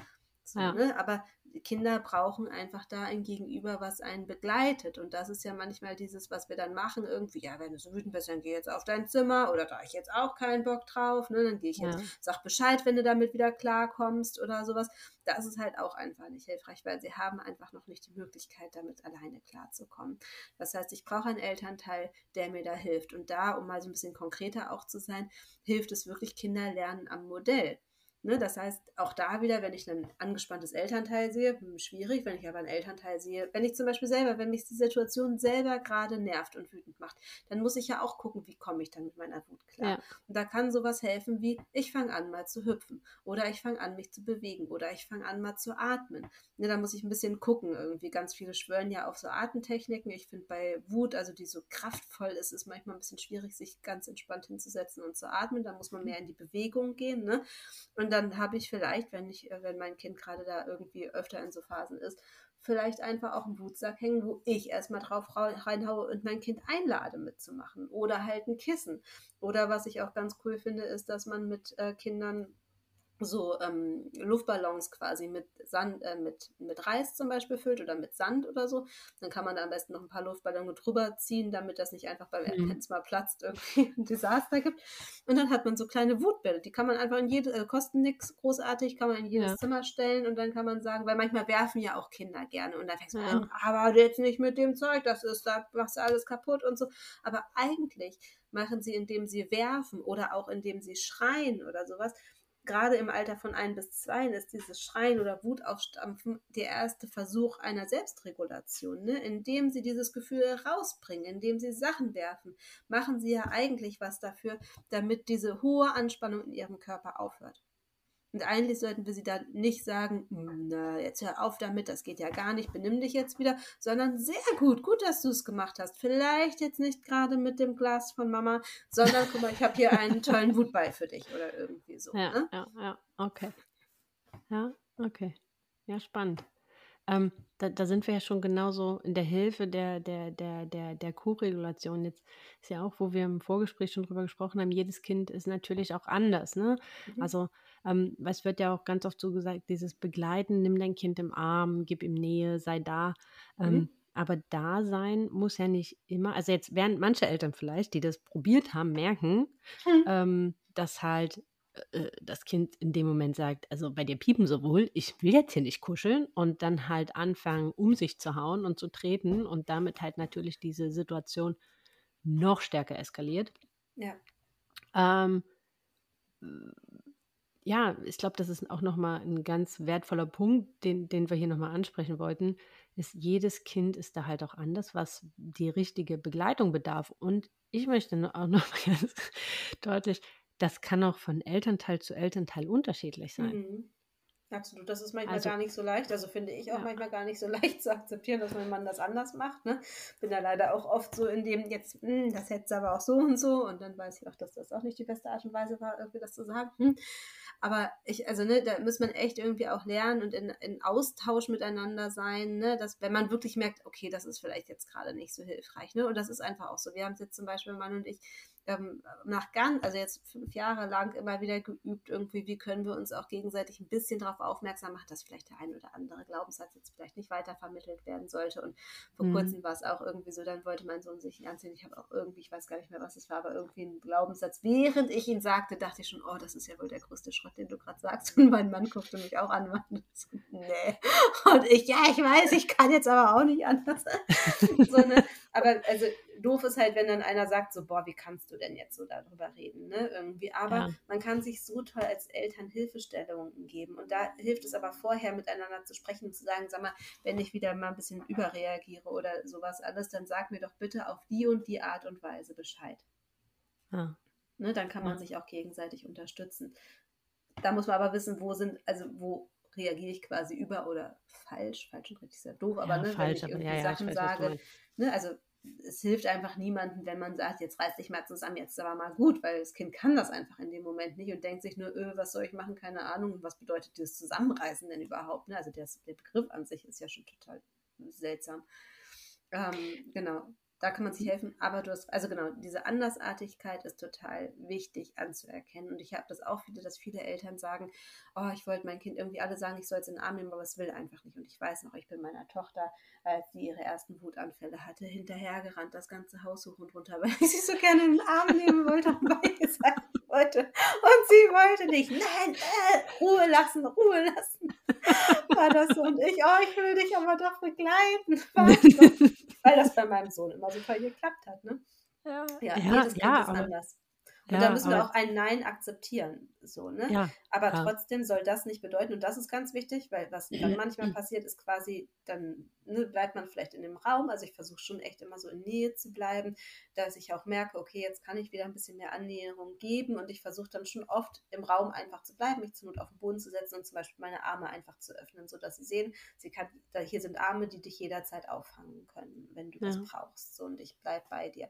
So, ja. ne? Aber Kinder brauchen einfach da ein Gegenüber, was einen begleitet. Und das ist ja manchmal dieses, was wir dann machen, irgendwie, ja, wenn du so wütend bist, dann geh jetzt auf dein Zimmer oder da habe ich jetzt auch keinen Bock drauf, ne? Dann gehe ich ja. jetzt, sag Bescheid, wenn du damit wieder klarkommst oder sowas. Das ist halt auch einfach nicht hilfreich, weil sie haben einfach noch nicht die Möglichkeit, damit alleine klarzukommen. Das heißt, ich brauche einen Elternteil, der mir da hilft. Und da, um mal so ein bisschen konkreter auch zu sein, hilft es wirklich Kinder lernen am Modell. Ne, das heißt, auch da wieder, wenn ich ein angespanntes Elternteil sehe, hm, schwierig, wenn ich aber ein Elternteil sehe, wenn ich zum Beispiel selber, wenn mich die Situation selber gerade nervt und wütend macht, dann muss ich ja auch gucken, wie komme ich dann mit meiner Wut klar. Ja. Und da kann sowas helfen wie, ich fange an mal zu hüpfen oder ich fange an mich zu bewegen oder ich fange an mal zu atmen. Ne, da muss ich ein bisschen gucken irgendwie. Ganz viele schwören ja auf so Atemtechniken. Ich finde bei Wut, also die so kraftvoll ist, ist manchmal ein bisschen schwierig, sich ganz entspannt hinzusetzen und zu atmen. Da muss man mehr in die Bewegung gehen. Ne? Und dann habe ich vielleicht, wenn ich, äh, wenn mein Kind gerade da irgendwie öfter in so Phasen ist, vielleicht einfach auch einen Wutsack hängen, wo ich erstmal drauf reinhaue und mein Kind einlade mitzumachen. Oder halt ein Kissen. Oder was ich auch ganz cool finde, ist, dass man mit äh, Kindern so ähm, Luftballons quasi mit Sand, äh, mit, mit Reis zum Beispiel füllt oder mit Sand oder so. Dann kann man da am besten noch ein paar Luftballons drüber ziehen, damit das nicht einfach beim mhm. mal platzt, irgendwie ein Desaster gibt. Und dann hat man so kleine Wutbälle, die kann man einfach in jede, äh, kosten nichts großartig, kann man in jedes ja. Zimmer stellen und dann kann man sagen, weil manchmal werfen ja auch Kinder gerne und dann fängst du ja. an, aber jetzt nicht mit dem Zeug, das ist, da machst du alles kaputt und so. Aber eigentlich machen sie, indem sie werfen oder auch indem sie schreien oder sowas, gerade im Alter von ein bis zwei ist dieses Schreien oder Wutaufstampfen der erste Versuch einer Selbstregulation. Ne? Indem sie dieses Gefühl rausbringen, indem sie Sachen werfen, machen sie ja eigentlich was dafür, damit diese hohe Anspannung in ihrem Körper aufhört. Und eigentlich sollten wir sie dann nicht sagen, na, jetzt hör auf damit, das geht ja gar nicht, benimm dich jetzt wieder, sondern sehr gut, gut, dass du es gemacht hast. Vielleicht jetzt nicht gerade mit dem Glas von Mama, sondern guck mal, ich habe hier einen tollen Wutball für dich oder irgendwie so. Ja, ne? ja, ja, okay. Ja, okay. Ja, spannend. Ähm, da, da, sind wir ja schon genauso in der Hilfe der, der, der, der, der Co-Regulation. Jetzt ist ja auch, wo wir im Vorgespräch schon drüber gesprochen haben, jedes Kind ist natürlich auch anders. Ne? Mhm. Also ähm, es wird ja auch ganz oft so gesagt, dieses Begleiten, nimm dein Kind im Arm, gib ihm Nähe, sei da. Ähm, mhm. Aber da sein muss ja nicht immer, also jetzt werden manche Eltern vielleicht, die das probiert haben, merken, mhm. ähm, dass halt das Kind in dem Moment sagt, also bei dir piepen so wohl, ich will jetzt hier nicht kuscheln und dann halt anfangen, um sich zu hauen und zu treten und damit halt natürlich diese Situation noch stärker eskaliert. Ja. Ähm, ja, ich glaube, das ist auch nochmal ein ganz wertvoller Punkt, den, den wir hier nochmal ansprechen wollten, ist, jedes Kind ist da halt auch anders, was die richtige Begleitung bedarf. Und ich möchte auch noch ganz deutlich das kann auch von Elternteil zu Elternteil unterschiedlich sein. Mhm. Absolut, das ist manchmal also, gar nicht so leicht. Also finde ich auch ja. manchmal gar nicht so leicht zu akzeptieren, dass mein Mann das anders macht. Ne? Bin da leider auch oft so in dem jetzt, hm, das hätte aber auch so und so. Und dann weiß ich auch, dass das auch nicht die beste Art und Weise war, irgendwie das zu sagen. Hm. Aber ich, also, ne, da muss man echt irgendwie auch lernen und in, in Austausch miteinander sein, ne, dass, wenn man wirklich merkt, okay, das ist vielleicht jetzt gerade nicht so hilfreich, ne, und das ist einfach auch so. Wir haben es jetzt zum Beispiel, Mann und ich, ähm, nach ganz, also jetzt fünf Jahre lang immer wieder geübt, irgendwie, wie können wir uns auch gegenseitig ein bisschen darauf aufmerksam machen, dass vielleicht der ein oder andere Glaubenssatz jetzt vielleicht nicht weitervermittelt werden sollte. Und vor mhm. kurzem war es auch irgendwie so, dann wollte mein Sohn sich anziehen. Ich habe auch irgendwie, ich weiß gar nicht mehr, was es war, aber irgendwie ein Glaubenssatz. Während ich ihn sagte, dachte ich schon, oh, das ist ja wohl der größte Schrott, den du gerade sagst. Und mein Mann guckte mich auch an und meinte, nee. Und ich, ja, ich weiß, ich kann jetzt aber auch nicht anders. so, ne? Aber also doof ist halt, wenn dann einer sagt, so, boah, wie kannst du denn jetzt so darüber reden, ne? Irgendwie. Aber ja. man kann sich so toll als Eltern Hilfestellungen geben. Und da hilft es aber vorher miteinander zu sprechen und zu sagen, sag mal, wenn ich wieder mal ein bisschen überreagiere oder sowas alles, dann sag mir doch bitte auf die und die Art und Weise Bescheid. Ja. Ne, dann kann man ja. sich auch gegenseitig unterstützen. Da muss man aber wissen, wo sind, also wo reagiere ich quasi über oder falsch, falsch und richtig sehr doof, aber ja, ne, falsch, wenn ich irgendwie Sachen ich weiß, sage, ne, also es hilft einfach niemandem, wenn man sagt, jetzt reiß dich mal zusammen, jetzt aber mal gut, weil das Kind kann das einfach in dem Moment nicht und denkt sich nur, öh, was soll ich machen, keine Ahnung, was bedeutet dieses Zusammenreißen denn überhaupt? Ne? Also der, der Begriff an sich ist ja schon total seltsam. Ähm, genau, da kann man sich helfen, aber du hast, also genau, diese Andersartigkeit ist total wichtig anzuerkennen. Und ich habe das auch wieder, dass viele Eltern sagen, oh, ich wollte mein Kind irgendwie alle sagen, ich soll es in den Arm nehmen, aber es will einfach nicht. Und ich weiß noch, ich bin meiner Tochter, als sie ihre ersten Wutanfälle hatte, hinterhergerannt, das ganze Haus hoch und runter, weil ich sie so gerne in den Arm nehmen wollte und bei ihr sein wollte. Und sie wollte nicht. Nein, äh, Ruhe lassen, Ruhe lassen. War das so. Und ich, oh, ich will dich aber doch begleiten. Weil das bei meinem Sohn immer super geklappt hat. Ne? Ja, ja, ja, jedes ja, ist anders. Und ja, da müssen wir auch ein Nein akzeptieren. So, ne? Ja, aber ja. trotzdem soll das nicht bedeuten, und das ist ganz wichtig, weil was dann manchmal passiert, ist quasi, dann ne, bleibt man vielleicht in dem Raum. Also ich versuche schon echt immer so in Nähe zu bleiben, dass ich auch merke, okay, jetzt kann ich wieder ein bisschen mehr Annäherung geben und ich versuche dann schon oft im Raum einfach zu bleiben, mich zur Not auf den Boden zu setzen und zum Beispiel meine Arme einfach zu öffnen, sodass sie sehen, sie kann, da, hier sind Arme, die dich jederzeit auffangen können, wenn du das brauchst. So, und ich bleibe bei dir.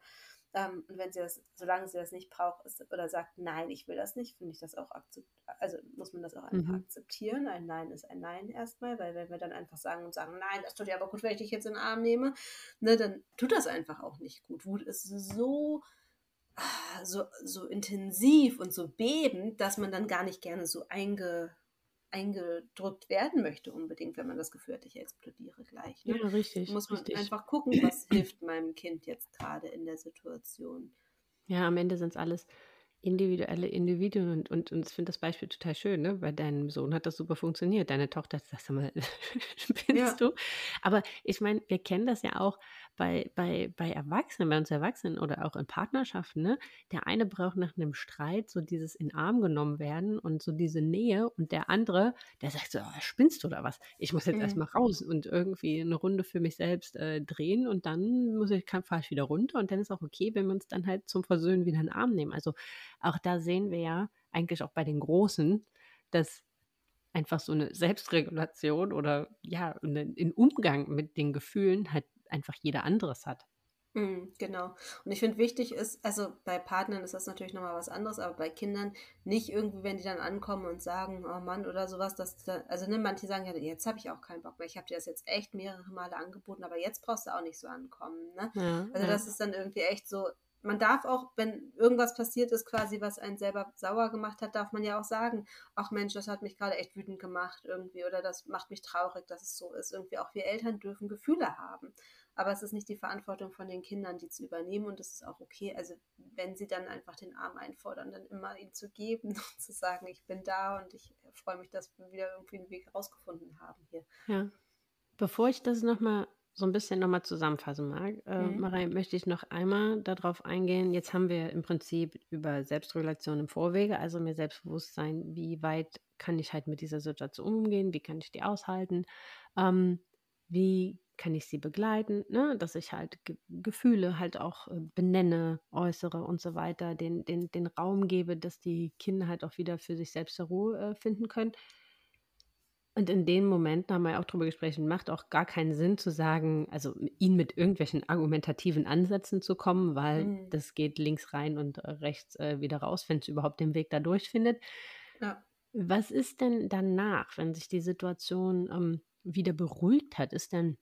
Ähm, und wenn sie das, solange sie das nicht braucht ist, oder sagt, nein, ich will das nicht, finde ich das auch also muss man das auch einfach mhm. akzeptieren. Ein Nein ist ein Nein erstmal, weil wenn wir dann einfach sagen und sagen, nein, das tut ja aber gut, wenn ich dich jetzt in den Arm nehme, ne, dann tut das einfach auch nicht gut. Wut ist so ah, so, so intensiv und so bebend, dass man dann gar nicht gerne so einge, eingedrückt werden möchte unbedingt, wenn man das Gefühl hat, ich explodiere gleich. Ne? Ja, richtig. Muss man richtig. einfach gucken, was hilft meinem Kind jetzt gerade in der Situation. Ja, am Ende sind es alles individuelle Individuen und, und, und ich finde das Beispiel total schön, ne? Bei deinem Sohn hat das super funktioniert. Deine Tochter, sagst du mal, spinnst ja. du? Aber ich meine, wir kennen das ja auch bei, bei, bei Erwachsenen, bei uns Erwachsenen oder auch in Partnerschaften, ne? Der eine braucht nach einem Streit so dieses in Arm genommen werden und so diese Nähe und der andere, der sagt so, oh, spinnst du oder was? Ich muss jetzt mhm. erstmal raus und irgendwie eine Runde für mich selbst äh, drehen und dann muss ich, fahre ich wieder runter und dann ist auch okay, wenn wir uns dann halt zum Versöhnen wieder in den Arm nehmen. Also auch da sehen wir ja eigentlich auch bei den Großen, dass einfach so eine Selbstregulation oder ja, ein Umgang mit den Gefühlen halt einfach jeder anderes hat. Mhm, genau. Und ich finde wichtig ist, also bei Partnern ist das natürlich nochmal was anderes, aber bei Kindern nicht irgendwie, wenn die dann ankommen und sagen, oh Mann oder sowas, dass da, also ne, manche sagen ja, jetzt habe ich auch keinen Bock mehr, ich habe dir das jetzt echt mehrere Male angeboten, aber jetzt brauchst du auch nicht so ankommen. Ne? Ja, also ja. das ist dann irgendwie echt so, man darf auch, wenn irgendwas passiert ist, quasi, was einen selber sauer gemacht hat, darf man ja auch sagen, ach Mensch, das hat mich gerade echt wütend gemacht irgendwie oder das macht mich traurig, dass es so ist. Irgendwie auch wir Eltern dürfen Gefühle haben. Aber es ist nicht die Verantwortung von den Kindern, die zu übernehmen und es ist auch okay. Also wenn sie dann einfach den Arm einfordern, dann immer ihn zu geben und zu sagen, ich bin da und ich freue mich, dass wir wieder irgendwie einen Weg herausgefunden haben hier. Ja. Bevor ich das nochmal so ein bisschen nochmal zusammenfassen mag, äh, mhm. Marei, möchte ich noch einmal darauf eingehen. Jetzt haben wir im Prinzip über Selbstregulation im Vorwege, also mir Selbstbewusstsein, wie weit kann ich halt mit dieser Situation umgehen, wie kann ich die aushalten, ähm, wie kann ich sie begleiten, ne? dass ich halt Ge Gefühle halt auch äh, benenne, äußere und so weiter, den, den, den Raum gebe, dass die Kinder halt auch wieder für sich selbst zur Ruhe äh, finden können. Und in den Momenten haben wir ja auch darüber gesprochen, macht auch gar keinen Sinn zu sagen, also ihn mit irgendwelchen argumentativen Ansätzen zu kommen, weil mhm. das geht links rein und äh, rechts äh, wieder raus, wenn es überhaupt den Weg da durchfindet. Ja. Was ist denn danach, wenn sich die Situation ähm, wieder beruhigt hat? Ist denn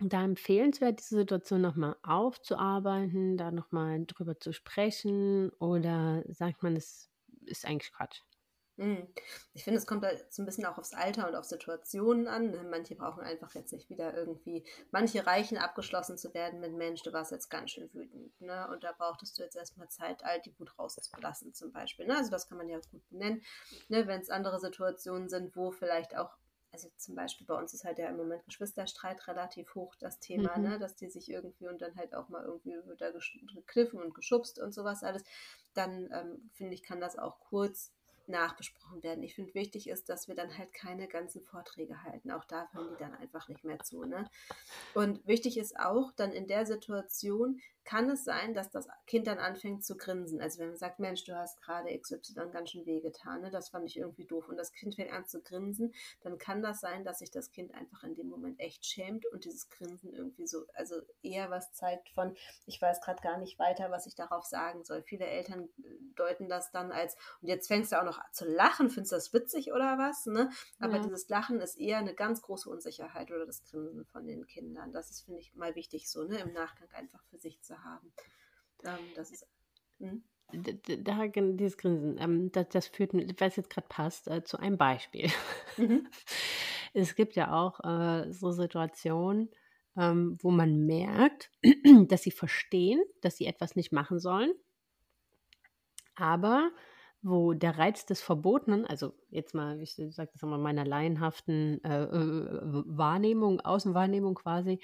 da empfehlenswert, diese Situation nochmal aufzuarbeiten, da nochmal drüber zu sprechen oder sagt man, es ist eigentlich Quatsch? Hm. Ich finde, es kommt da so ein bisschen auch aufs Alter und auf Situationen an. Ne? Manche brauchen einfach jetzt nicht wieder irgendwie, manche reichen abgeschlossen zu werden mit Mensch, du warst jetzt ganz schön wütend. Ne? Und da brauchtest du jetzt erstmal Zeit, all die Wut rauszulassen zum Beispiel. Ne? Also das kann man ja gut benennen. Ne? Wenn es andere Situationen sind, wo vielleicht auch also zum Beispiel bei uns ist halt ja im Moment Geschwisterstreit relativ hoch das Thema, mhm. ne, dass die sich irgendwie und dann halt auch mal irgendwie wird da gekniffen und geschubst und sowas alles, dann ähm, finde ich, kann das auch kurz nachbesprochen werden. Ich finde, wichtig ist, dass wir dann halt keine ganzen Vorträge halten. Auch da hören die dann einfach nicht mehr zu. Ne? Und wichtig ist auch, dann in der Situation kann es sein, dass das Kind dann anfängt zu grinsen. Also wenn man sagt, Mensch, du hast gerade XY ganz schön wehgetan, ne? das fand ich irgendwie doof. Und das Kind fängt an zu grinsen, dann kann das sein, dass sich das Kind einfach in dem Moment echt schämt und dieses Grinsen irgendwie so, also eher was zeigt von, ich weiß gerade gar nicht weiter, was ich darauf sagen soll. Viele Eltern deuten das dann als, und jetzt fängst du auch noch zu lachen, findest du das witzig oder was? Ne? Aber ja. dieses Lachen ist eher eine ganz große Unsicherheit oder das Grinsen von den Kindern. Das ist, finde ich, mal wichtig so, ne? im Nachgang einfach für sich zu haben. Ähm, das ist. Hm? Da, dieses Grinsen, ähm, das, das, führt, was jetzt gerade passt, äh, zu einem Beispiel. Mhm. es gibt ja auch äh, so Situationen, ähm, wo man merkt, dass sie verstehen, dass sie etwas nicht machen sollen, aber wo der Reiz des Verbotenen, also jetzt mal, ich sage das mal, meiner laienhaften äh, äh, Wahrnehmung, Außenwahrnehmung quasi,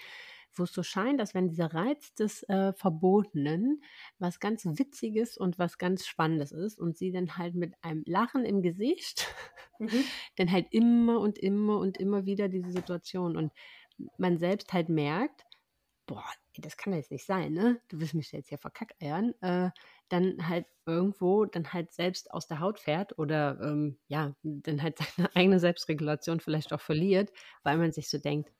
wo es so scheint, dass wenn dieser Reiz des äh, Verbotenen was ganz Witziges und was ganz Spannendes ist und sie dann halt mit einem Lachen im Gesicht mhm. dann halt immer und immer und immer wieder diese Situation und man selbst halt merkt, boah, das kann jetzt nicht sein, ne? Du willst mich jetzt hier verkackeiern, äh, dann halt irgendwo dann halt selbst aus der Haut fährt oder ähm, ja, dann halt seine eigene Selbstregulation vielleicht auch verliert, weil man sich so denkt,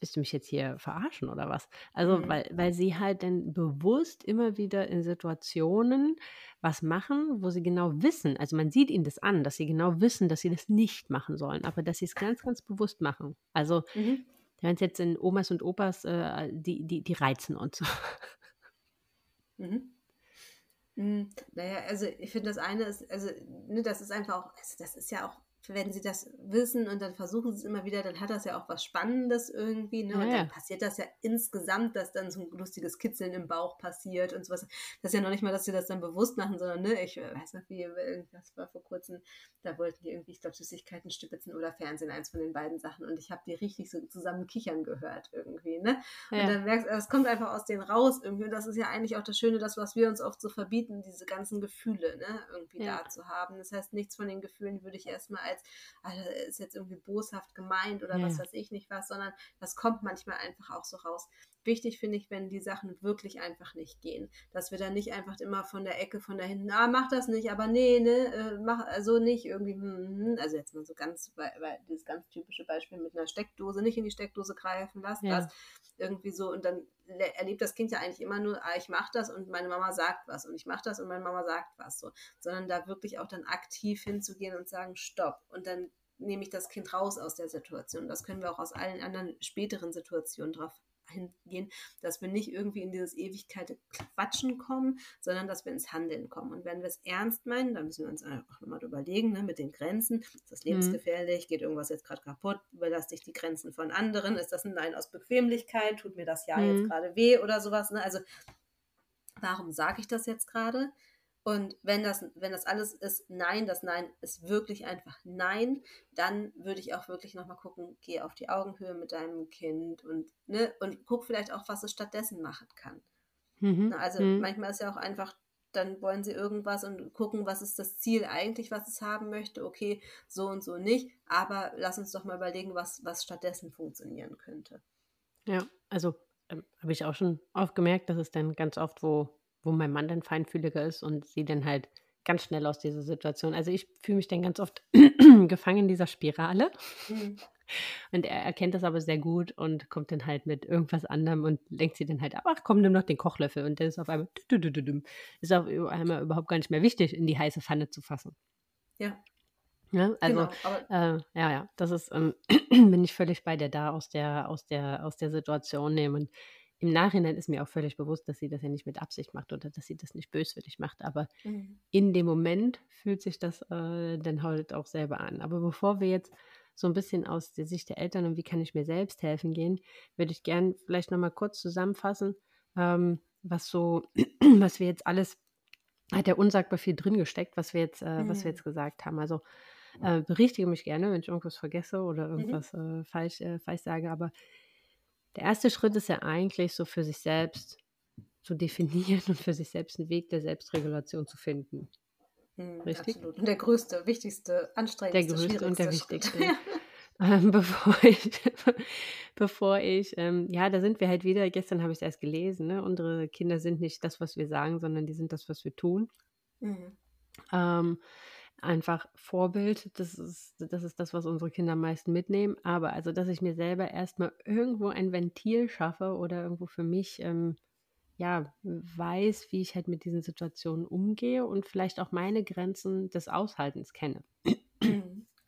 willst du mich jetzt hier verarschen oder was? Also, mhm. weil, weil sie halt dann bewusst immer wieder in Situationen was machen, wo sie genau wissen, also man sieht ihnen das an, dass sie genau wissen, dass sie das nicht machen sollen, aber dass sie es ganz, ganz bewusst machen. Also, mhm. wenn es jetzt in Omas und Opas, äh, die, die, die reizen und so. Mhm. Mhm. Naja, also ich finde, das eine ist, also ne, das ist einfach auch, also das ist ja auch wenn sie das wissen und dann versuchen sie es immer wieder, dann hat das ja auch was Spannendes irgendwie. Ne? Und ja, dann passiert das ja insgesamt, dass dann so ein lustiges Kitzeln im Bauch passiert und sowas. Das ist ja noch nicht mal, dass sie das dann bewusst machen, sondern ne, ich weiß noch, wie irgendwas war vor kurzem, da wollten die irgendwie, ich glaube, Süßigkeiten stibitzen oder Fernsehen, eins von den beiden Sachen. Und ich habe die richtig so zusammen kichern gehört irgendwie. Ne? Und ja. dann merkst du, es kommt einfach aus denen raus irgendwie. Und das ist ja eigentlich auch das Schöne, das, was wir uns oft so verbieten, diese ganzen Gefühle ne, irgendwie ja. da zu haben. Das heißt, nichts von den Gefühlen würde ich erstmal als, also ist jetzt irgendwie boshaft gemeint oder ja. was weiß ich nicht was, sondern das kommt manchmal einfach auch so raus. Wichtig, finde ich, wenn die Sachen wirklich einfach nicht gehen. Dass wir dann nicht einfach immer von der Ecke, von da hinten, ah, mach das nicht, aber nee, ne, äh, mach also nicht irgendwie, hm, hm, hm. also jetzt mal so ganz, weil, dieses ganz typische Beispiel mit einer Steckdose, nicht in die Steckdose greifen, lass ja. das irgendwie so und dann erlebt das Kind ja eigentlich immer nur, ah, ich mache das und meine Mama sagt was und ich mache das und meine Mama sagt was so, sondern da wirklich auch dann aktiv hinzugehen und sagen, stopp und dann nehme ich das Kind raus aus der Situation. Das können wir auch aus allen anderen späteren Situationen drauf hingehen, dass wir nicht irgendwie in dieses Ewigkeit Quatschen kommen, sondern dass wir ins Handeln kommen. Und wenn wir es ernst meinen, dann müssen wir uns einfach nochmal überlegen, ne, mit den Grenzen. Ist das mhm. lebensgefährlich? Geht irgendwas jetzt gerade kaputt? Überlasse ich die Grenzen von anderen? Ist das ein Nein aus Bequemlichkeit? Tut mir das ja mhm. jetzt gerade weh oder sowas? Ne? Also, warum sage ich das jetzt gerade? Und wenn das, wenn das alles ist, nein, das Nein ist wirklich einfach Nein, dann würde ich auch wirklich nochmal gucken, geh auf die Augenhöhe mit deinem Kind und, ne, und guck vielleicht auch, was es stattdessen machen kann. Mhm. Also mhm. manchmal ist ja auch einfach, dann wollen sie irgendwas und gucken, was ist das Ziel eigentlich, was es haben möchte. Okay, so und so nicht, aber lass uns doch mal überlegen, was, was stattdessen funktionieren könnte. Ja, also ähm, habe ich auch schon oft gemerkt, dass es dann ganz oft, wo wo mein Mann dann feinfühliger ist und sie dann halt ganz schnell aus dieser Situation. Also ich fühle mich dann ganz oft gefangen in dieser Spirale. Mhm. Und er erkennt das aber sehr gut und kommt dann halt mit irgendwas anderem und lenkt sie dann halt ab, ach komm, nimm noch den Kochlöffel. Und dann ist auf einmal, ist auf einmal überhaupt gar nicht mehr wichtig, in die heiße Pfanne zu fassen. Ja. Ja, also genau, äh, ja, ja, das ist, ähm, bin ich völlig bei der da aus der, aus der, aus der Situation nehmen. Und im Nachhinein ist mir auch völlig bewusst, dass sie das ja nicht mit Absicht macht oder dass sie das nicht böswillig macht. Aber mhm. in dem Moment fühlt sich das äh, dann halt auch selber an. Aber bevor wir jetzt so ein bisschen aus der Sicht der Eltern und wie kann ich mir selbst helfen gehen, würde ich gern vielleicht nochmal kurz zusammenfassen, ähm, was so, was wir jetzt alles, hat ja unsagbar viel drin gesteckt, was wir jetzt, äh, mhm. was wir mhm. jetzt gesagt haben. Also äh, berichtige mich gerne, wenn ich irgendwas vergesse oder mhm. irgendwas mhm. falsch, äh, falsch sage, aber der erste Schritt ist ja eigentlich so für sich selbst zu definieren und für sich selbst einen Weg der Selbstregulation zu finden. Hm, Richtig? Absolut. Und der größte, wichtigste, anstrengendste, Der größte und der wichtigste. ähm, bevor ich, bevor ich, ähm, ja, da sind wir halt wieder, gestern habe ich es erst gelesen, ne? unsere Kinder sind nicht das, was wir sagen, sondern die sind das, was wir tun. Mhm. Ähm, einfach Vorbild. Das ist, das ist das, was unsere Kinder am meisten mitnehmen. Aber also, dass ich mir selber erstmal irgendwo ein Ventil schaffe oder irgendwo für mich, ähm, ja, weiß, wie ich halt mit diesen Situationen umgehe und vielleicht auch meine Grenzen des Aushaltens kenne.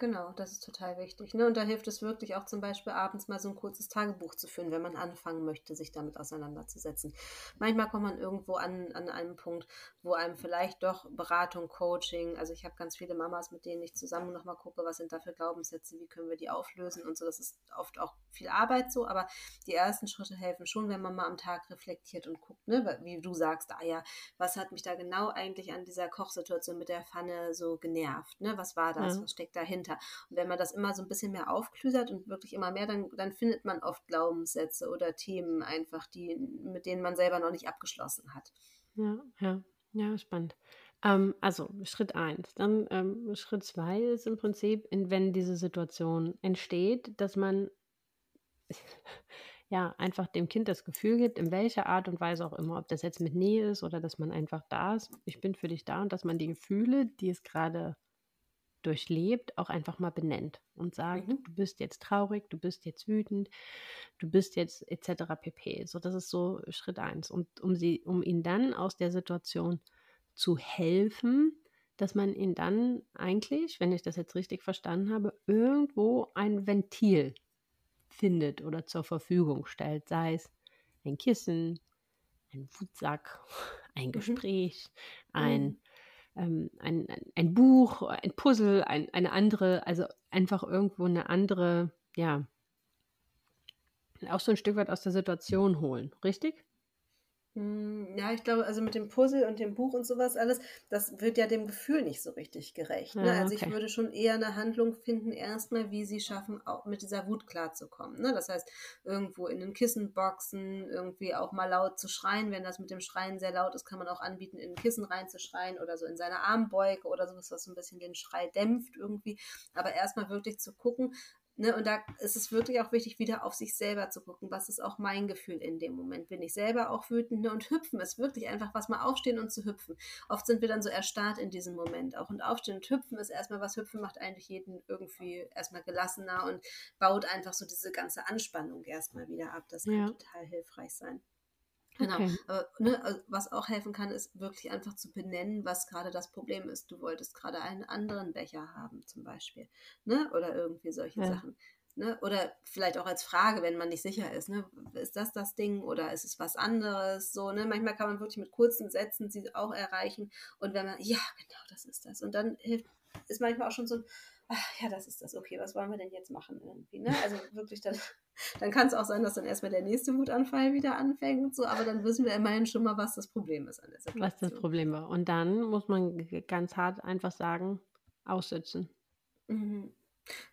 Genau, das ist total wichtig. Ne? Und da hilft es wirklich auch zum Beispiel abends mal so ein kurzes Tagebuch zu führen, wenn man anfangen möchte, sich damit auseinanderzusetzen. Manchmal kommt man irgendwo an, an einem Punkt, wo einem vielleicht doch Beratung, Coaching, also ich habe ganz viele Mamas, mit denen ich zusammen nochmal gucke, was sind da für Glaubenssätze, wie können wir die auflösen und so. Das ist oft auch viel Arbeit so, aber die ersten Schritte helfen schon, wenn man mal am Tag reflektiert und guckt, ne? wie du sagst, ah ja, was hat mich da genau eigentlich an dieser Kochsituation mit der Pfanne so genervt? Ne? Was war das? Ja. Was steckt dahinter? Weiter. Und wenn man das immer so ein bisschen mehr aufklüsert und wirklich immer mehr, dann, dann findet man oft Glaubenssätze oder Themen einfach, die, mit denen man selber noch nicht abgeschlossen hat. Ja, ja, ja, spannend. Ähm, also Schritt eins. Dann ähm, Schritt zwei ist im Prinzip, wenn diese Situation entsteht, dass man ja, einfach dem Kind das Gefühl gibt, in welcher Art und Weise auch immer, ob das jetzt mit Nähe ist oder dass man einfach da ist, ich bin für dich da und dass man die Gefühle, die es gerade durchlebt, auch einfach mal benennt und sagt, mhm. du bist jetzt traurig, du bist jetzt wütend, du bist jetzt etc. pp. So, das ist so Schritt eins. Und um sie, um ihn dann aus der Situation zu helfen, dass man ihn dann eigentlich, wenn ich das jetzt richtig verstanden habe, irgendwo ein Ventil findet oder zur Verfügung stellt, sei es ein Kissen, ein Wutsack, ein mhm. Gespräch, mhm. ein ähm, ein, ein Buch, ein Puzzle, ein, eine andere, also einfach irgendwo eine andere, ja, auch so ein Stück weit aus der Situation holen, richtig? Hm, ja, ich glaube, also mit dem Puzzle und dem Buch und sowas alles, das wird ja dem Gefühl nicht so richtig gerecht. Ne? Also ich würde schon eher eine Handlung finden, erstmal, wie sie schaffen, auch mit dieser Wut klarzukommen. Ne? Das heißt, irgendwo in den Kissen boxen, irgendwie auch mal laut zu schreien. Wenn das mit dem Schreien sehr laut ist, kann man auch anbieten, in ein Kissen reinzuschreien oder so in seine Armbeuge oder sowas, was so ein bisschen den Schrei dämpft irgendwie. Aber erstmal wirklich zu gucken, Ne, und da ist es wirklich auch wichtig, wieder auf sich selber zu gucken. Was ist auch mein Gefühl in dem Moment? Bin ich selber auch wütend? Ne? Und hüpfen ist wirklich einfach was mal aufstehen und zu hüpfen. Oft sind wir dann so erstarrt in diesem Moment auch. Und aufstehen und hüpfen ist erstmal was. Hüpfen macht eigentlich jeden irgendwie erstmal gelassener und baut einfach so diese ganze Anspannung erstmal wieder ab. Das kann ja. total hilfreich sein. Genau. Okay. Aber ne, also was auch helfen kann, ist wirklich einfach zu benennen, was gerade das Problem ist. Du wolltest gerade einen anderen Becher haben, zum Beispiel. Ne? Oder irgendwie solche ja. Sachen. Ne? Oder vielleicht auch als Frage, wenn man nicht sicher ist, ne? ist das das Ding oder ist es was anderes? So, ne? Manchmal kann man wirklich mit kurzen Sätzen sie auch erreichen. Und wenn man, ja, genau, das ist das. Und dann hilft, ist manchmal auch schon so ein, ach ja, das ist das, okay, was wollen wir denn jetzt machen irgendwie? Ne? Also wirklich dann dann kann es auch sein, dass dann erstmal der nächste Wutanfall wieder anfängt und so, aber dann wissen wir immerhin schon mal, was das Problem ist an der Situation. Was das Problem war. Und dann muss man ganz hart einfach sagen, aussitzen. Mhm.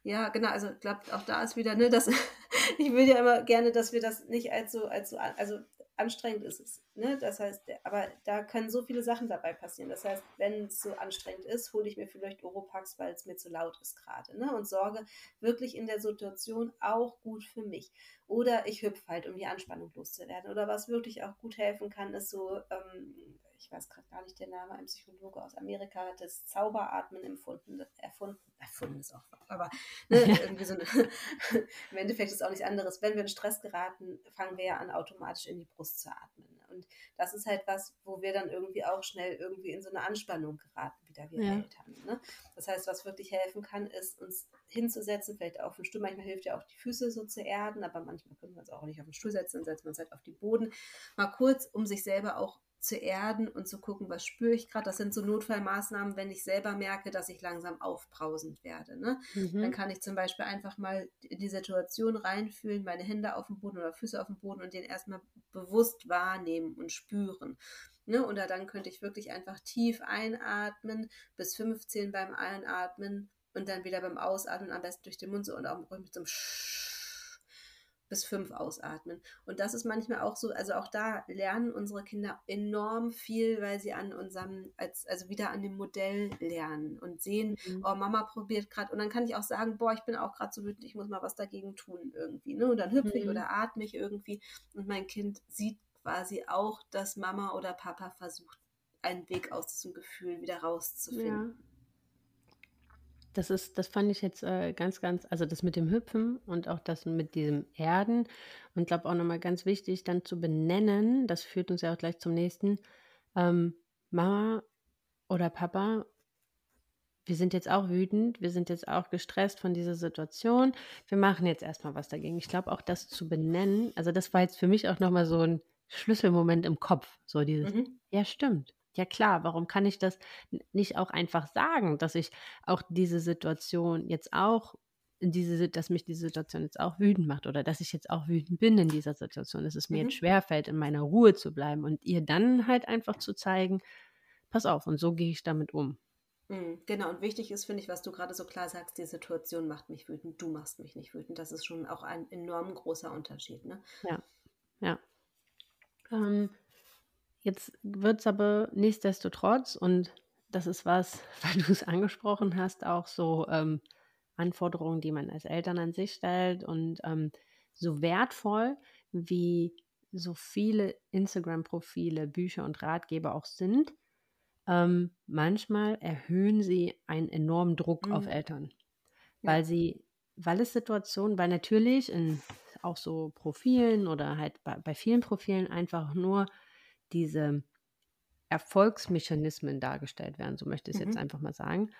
Ja, genau, also ich glaube, auch da ist wieder, ne, dass ich will ja immer gerne, dass wir das nicht als so, als so, also anstrengend ist es. Ne? Das heißt, aber da können so viele Sachen dabei passieren. Das heißt, wenn es so anstrengend ist, hole ich mir vielleicht Oropax, weil es mir zu laut ist gerade. Ne? Und sorge wirklich in der Situation auch gut für mich. Oder ich hüpfe halt, um die Anspannung loszuwerden. Oder was wirklich auch gut helfen kann, ist so, ähm, ich weiß gerade gar nicht der Name, ein Psychologe aus Amerika hat das Zauberatmen empfunden, erfunden, erfunden ist auch, aber ne, irgendwie so eine, im Endeffekt ist auch nichts anderes. Wenn wir in Stress geraten, fangen wir ja an, automatisch in die Brust zu atmen. Und das ist halt was, wo wir dann irgendwie auch schnell irgendwie in so eine Anspannung geraten, wieder wir ja. Eltern. Ne? Das heißt, was wirklich helfen kann, ist uns hinzusetzen, vielleicht auf den Stuhl. Manchmal hilft ja auch die Füße so zu erden, aber manchmal können wir uns auch nicht auf den Stuhl setzen, dann setzt man es halt auf den Boden. Mal kurz, um sich selber auch zu erden und zu gucken, was spüre ich gerade. Das sind so Notfallmaßnahmen, wenn ich selber merke, dass ich langsam aufbrausend werde. Ne? Mhm. Dann kann ich zum Beispiel einfach mal in die Situation reinfühlen, meine Hände auf dem Boden oder Füße auf dem Boden und den erstmal bewusst wahrnehmen und spüren. Ne? Oder dann könnte ich wirklich einfach tief einatmen, bis 15 beim Einatmen und dann wieder beim Ausatmen, am besten durch den Mund so und auch mit so einem Sch bis fünf ausatmen. Und das ist manchmal auch so, also auch da lernen unsere Kinder enorm viel, weil sie an unserem, als, also wieder an dem Modell lernen und sehen, mhm. oh, Mama probiert gerade. Und dann kann ich auch sagen, boah, ich bin auch gerade so wütend, ich muss mal was dagegen tun irgendwie. Ne? Und dann hüpfe mhm. ich oder atme ich irgendwie. Und mein Kind sieht quasi auch, dass Mama oder Papa versucht, einen Weg aus diesem Gefühl wieder rauszufinden. Ja. Das ist, das fand ich jetzt äh, ganz, ganz, also das mit dem Hüpfen und auch das mit diesem Erden und glaube auch nochmal ganz wichtig, dann zu benennen, das führt uns ja auch gleich zum nächsten, ähm, Mama oder Papa, wir sind jetzt auch wütend, wir sind jetzt auch gestresst von dieser Situation, wir machen jetzt erstmal was dagegen. Ich glaube auch das zu benennen, also das war jetzt für mich auch nochmal so ein Schlüsselmoment im Kopf, so dieses, mhm. ja stimmt, ja klar, warum kann ich das nicht auch einfach sagen, dass ich auch diese Situation jetzt auch diese, dass mich diese Situation jetzt auch wütend macht oder dass ich jetzt auch wütend bin in dieser Situation, dass es mir mhm. jetzt schwerfällt, in meiner Ruhe zu bleiben und ihr dann halt einfach zu zeigen, pass auf, und so gehe ich damit um. Mhm, genau, und wichtig ist, finde ich, was du gerade so klar sagst, die Situation macht mich wütend, du machst mich nicht wütend. Das ist schon auch ein enorm großer Unterschied. Ne? Ja, ja. Ähm, Jetzt wird es aber nichtsdestotrotz, und das ist was, weil du es angesprochen hast, auch so ähm, Anforderungen, die man als Eltern an sich stellt und ähm, so wertvoll, wie so viele Instagram-Profile, Bücher und Ratgeber auch sind, ähm, manchmal erhöhen sie einen enormen Druck mhm. auf Eltern, weil ja. sie, weil es Situationen, weil natürlich in auch so Profilen oder halt bei, bei vielen Profilen einfach nur diese Erfolgsmechanismen dargestellt werden, so möchte ich es mhm. jetzt einfach mal sagen.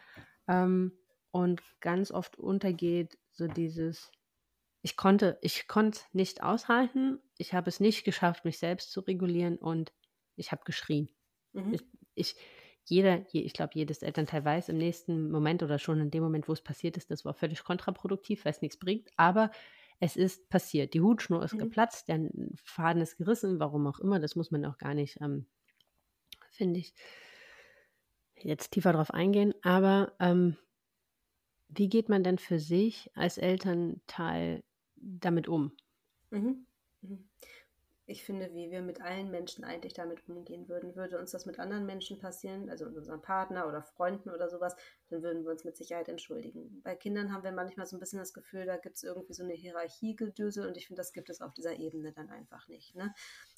Ähm, und ganz oft untergeht so dieses, ich konnte, ich konnte nicht aushalten, ich habe es nicht geschafft, mich selbst zu regulieren und ich habe geschrien. Mhm. Ich, ich, jeder, ich glaube, jedes Elternteil weiß im nächsten Moment oder schon in dem Moment, wo es passiert ist, das war völlig kontraproduktiv, weil es nichts bringt, aber es ist passiert. Die Hutschnur ist mhm. geplatzt, der Faden ist gerissen, warum auch immer, das muss man auch gar nicht, ähm, finde ich, jetzt tiefer drauf eingehen. Aber ähm, wie geht man denn für sich als Elternteil damit um? Mhm. Ich finde, wie wir mit allen Menschen eigentlich damit umgehen würden. Würde uns das mit anderen Menschen passieren, also mit unserem Partner oder Freunden oder sowas, dann würden wir uns mit Sicherheit entschuldigen. Bei Kindern haben wir manchmal so ein bisschen das Gefühl, da gibt es irgendwie so eine Hierarchiegedösel und ich finde, das gibt es auf dieser Ebene dann einfach nicht. Ne?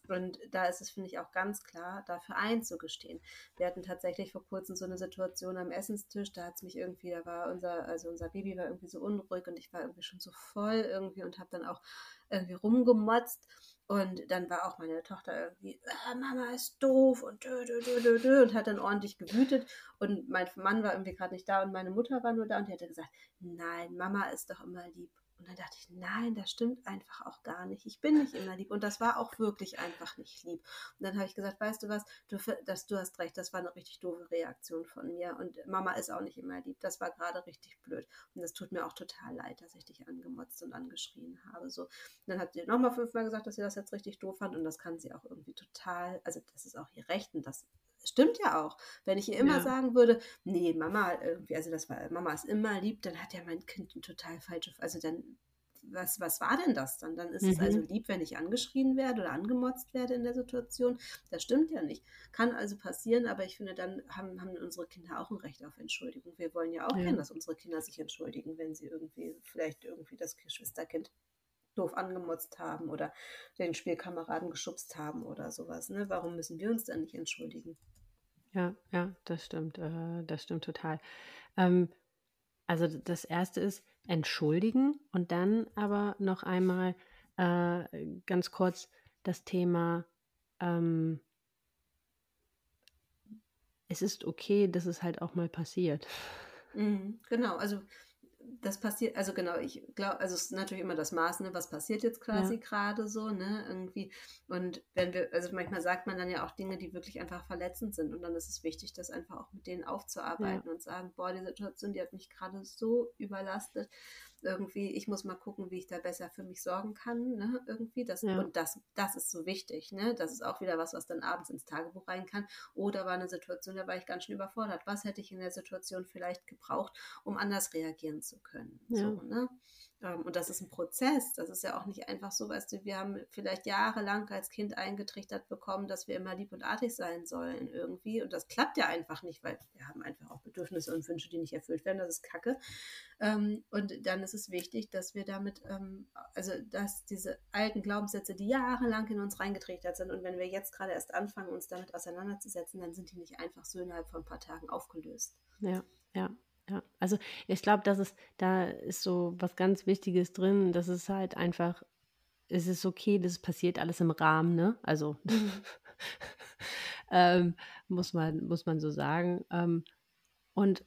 Und da ist es, finde ich, auch ganz klar, dafür einzugestehen. Wir hatten tatsächlich vor kurzem so eine Situation am Essenstisch, da hat es mich irgendwie, da war unser, also unser Baby war irgendwie so unruhig und ich war irgendwie schon so voll irgendwie und habe dann auch irgendwie rumgemotzt. Und dann war auch meine Tochter irgendwie, ah, Mama ist doof und dö, dö, dö, dö, und hat dann ordentlich gewütet. Und mein Mann war irgendwie gerade nicht da und meine Mutter war nur da und die hatte gesagt, nein, Mama ist doch immer lieb. Und dann dachte ich, nein, das stimmt einfach auch gar nicht. Ich bin nicht immer lieb. Und das war auch wirklich einfach nicht lieb. Und dann habe ich gesagt, weißt du was, du, das, du hast recht, das war eine richtig doofe Reaktion von mir. Und Mama ist auch nicht immer lieb. Das war gerade richtig blöd. Und das tut mir auch total leid, dass ich dich angemotzt und angeschrien habe. So. Und dann hat sie nochmal fünfmal gesagt, dass sie das jetzt richtig doof fand. Und das kann sie auch irgendwie total, also das ist auch ihr Recht und das stimmt ja auch. Wenn ich ihr immer ja. sagen würde, nee, Mama irgendwie, also das war, Mama ist immer lieb, dann hat ja mein Kind ein total falsches, also dann, was, was war denn das dann? Dann ist mhm. es also mhm. lieb, wenn ich angeschrien werde oder angemotzt werde in der Situation. Das stimmt ja nicht. Kann also passieren, aber ich finde, dann haben, haben unsere Kinder auch ein Recht auf Entschuldigung. Wir wollen ja auch ja. gerne, dass unsere Kinder sich entschuldigen, wenn sie irgendwie, vielleicht irgendwie das Geschwisterkind doof angemotzt haben oder den Spielkameraden geschubst haben oder sowas. Ne? Warum müssen wir uns dann nicht entschuldigen? Ja, ja, das stimmt. Äh, das stimmt total. Ähm, also das erste ist entschuldigen und dann aber noch einmal äh, ganz kurz das Thema, ähm, es ist okay, dass es halt auch mal passiert. Mhm, genau, also das passiert, also genau, ich glaube, also es ist natürlich immer das Maß, ne, was passiert jetzt quasi ja. gerade so, ne, irgendwie. Und wenn wir, also manchmal sagt man dann ja auch Dinge, die wirklich einfach verletzend sind. Und dann ist es wichtig, das einfach auch mit denen aufzuarbeiten ja. und sagen, boah, die Situation, die hat mich gerade so überlastet irgendwie, ich muss mal gucken, wie ich da besser für mich sorgen kann, ne, irgendwie. Das, ja. Und das, das ist so wichtig, ne? Das ist auch wieder was, was dann abends ins Tagebuch rein kann. Oder war eine Situation, da war ich ganz schön überfordert. Was hätte ich in der Situation vielleicht gebraucht, um anders reagieren zu können? Ja. So, ne? Ähm, und das ist ein Prozess. Das ist ja auch nicht einfach so, weißt du, wir haben vielleicht jahrelang als Kind eingetrichtert bekommen, dass wir immer lieb und artig sein sollen irgendwie. Und das klappt ja einfach nicht, weil wir haben einfach auch Bedürfnisse und Wünsche, die nicht erfüllt werden. Das ist Kacke. Ähm, und dann ist es wichtig, dass wir damit, ähm, also dass diese alten Glaubenssätze, die jahrelang in uns reingetrichtert sind, und wenn wir jetzt gerade erst anfangen, uns damit auseinanderzusetzen, dann sind die nicht einfach so innerhalb von ein paar Tagen aufgelöst. Ja, ja. Ja, also ich glaube, dass es, da ist so was ganz Wichtiges drin, dass es halt einfach, es ist okay, das passiert alles im Rahmen, ne? Also ähm, muss man, muss man so sagen. Ähm, und